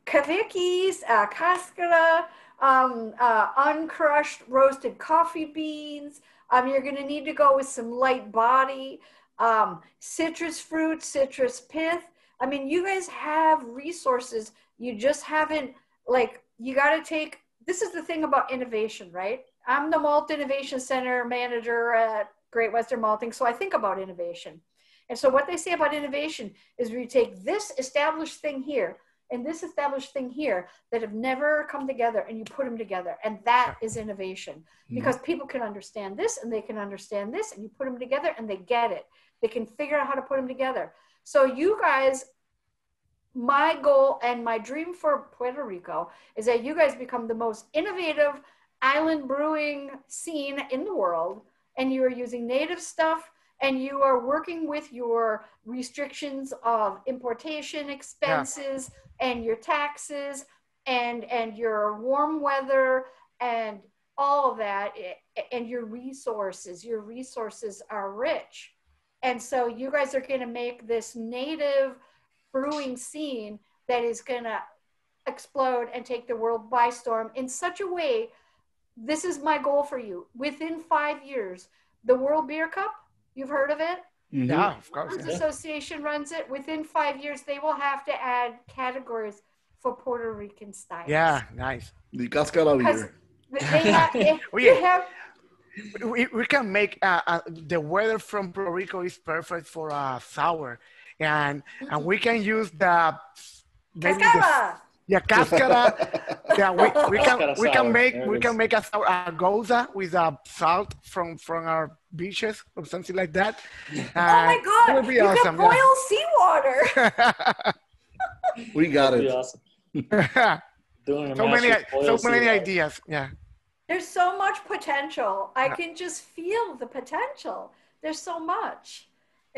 Kavikis, uh, cascara, um, uh, uncrushed roasted coffee beans. Um, you're going to need to go with some light body, um, citrus fruit, citrus pith. I mean, you guys have resources. You just haven't like you got to take. This is the thing about innovation, right? I'm the Malt Innovation Center manager at Great Western Malting, so I think about innovation. And so what they say about innovation is we take this established thing here and this established thing here that have never come together and you put them together. And that is innovation mm-hmm. because people can understand this and they can understand this and you put them together and they get it. They can figure out how to put them together. So you guys, my goal and my dream for Puerto Rico is that you guys become the most innovative island brewing scene in the world and you are using native stuff and you are working with your restrictions of importation expenses and your taxes and and your warm weather and all of that eh, and your resources. Your resources are rich. And so you guys are going to make this native brewing scene that is going to explode and take the world by storm in such a way this is my goal for you within five years the world beer cup you've heard of it Mhm. Yeah, of course. Brewers yeah. Association runs it. Within five years, they will have to add categories for Puerto Rican styles. Yeah, nice. The cascara Because beer. they have, they, Oh, they have We, we can make uh, uh, the weather from Puerto Rico is perfect for uh, sour, and and we can use the maybe the cascara. yeah cascara. yeah, we, we can Cascara we can make we can make a sour a gose with a salt from from our beaches or something like that. Oh my Uh, God! it would be you awesome. can boil seawater. We got That'd be it. awesome. Doing a so many so many seawater. ideas. Yeah. There's so much potential. I Yeah. can just feel the potential. There's so much.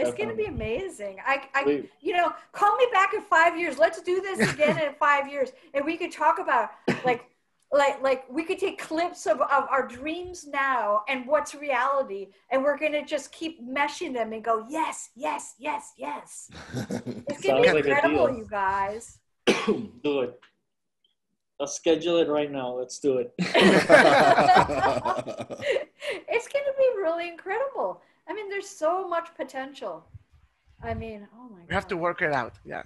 It's going to be amazing. I, I, you know, call me back in five years. Let's do this again in five years, and we could talk about like, like, like we could take clips of, of our dreams now and what's reality, and we're going to just keep meshing them and go, yes, yes, yes, yes. It's going to be incredible, deal. you guys. Do it. Let's schedule it right now. Let's do it. it's going to be really incredible. I mean, there's so much potential. I mean, oh my god. We have to work it out. Yeah.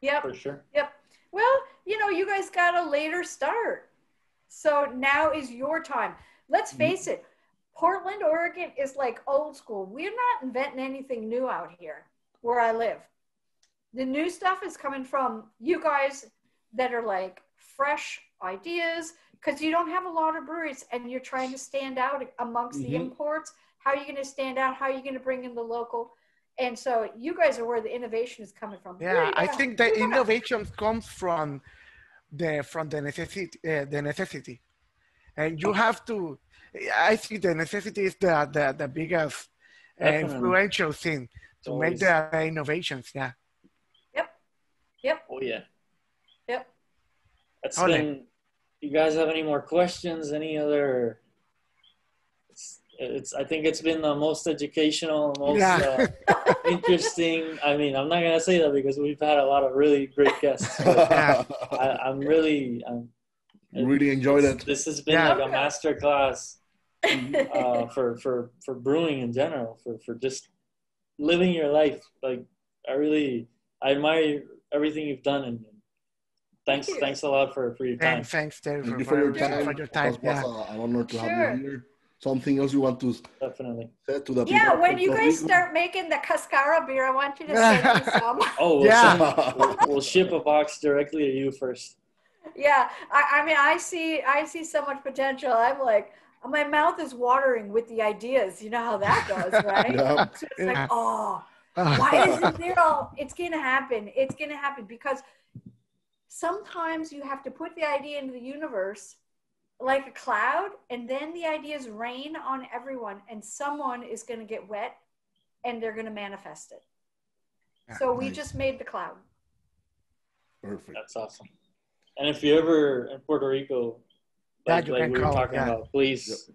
Yep. For sure. Yep. Well, you know, you guys got a later start. So now is your time. Let's face it. Portland, Oregon is like old school. We're not inventing anything new out here where I live. The new stuff is coming from you guys that are like fresh ideas because you don't have a lot of breweries and you're trying to stand out amongst the Mhm. imports. How are you going to stand out? How are you going to bring in the local? And so you guys are where the innovation is coming from. Yeah, I think the Here you go. innovation comes from the from the necessity uh, the necessity, and you have to. I think the necessity is the the, the biggest uh, influential thing to make the, the innovations. Yeah. Yep. Yep. Oh yeah. Yep. That's Ole. been. You guys have any more questions? Any other? It's, it's. I think it's been the most educational, most Yeah. uh, interesting. I mean, I'm not gonna say that because we've had a lot of really great guests. But I, I'm really. I'm, really enjoyed it. This has been Yeah. like a master class uh, for for for brewing in general, for for just living your life. Like I really, I admire everything you've done, and thanks Thank thanks a lot for for your time. And thanks, Teri, Thank for, you for your for- time. for your time. It was Yeah. uh, an honor to Sure. have you here. Something else you want to Definitely. say to the people? yeah, of when you guys start making the cascara beer, I want you to send me some. Oh, we'll, Yeah. send- we'll, we'll ship a box directly to you first. yeah, I, I mean, I see, I see so much potential. I'm like, my mouth is watering with the ideas. You know how that goes, right? Yeah. So it's Yeah. like, oh, why isn't there all? It's gonna happen. It's gonna happen because sometimes you have to put the idea into the universe, like a cloud, and then the ideas rain on everyone, and someone is going to get wet, and they're going to manifest it. Ah, so we just made the cloud. Perfect. That's awesome. And if you ever in Puerto Rico, like, like we were call, talking yeah. about, please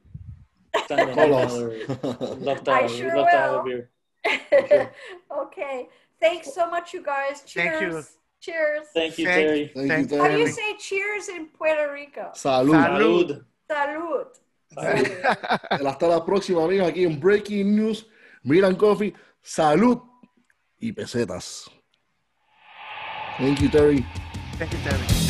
send an email or love to, I sure love to have will. a beer. okay. Thanks so much, you guys. Cheers. Thank you. Cheers. Thank you, Terry. Thank Thank you, you. How do you Terry. say cheers in Puerto Rico? Salud. Salud. Salud. Salud. Salud. Hasta la próxima, amigos, aquí en Breaking News. Miran Coffee. Salud y pesetas. Thank you, Terry. Thank you, Terry.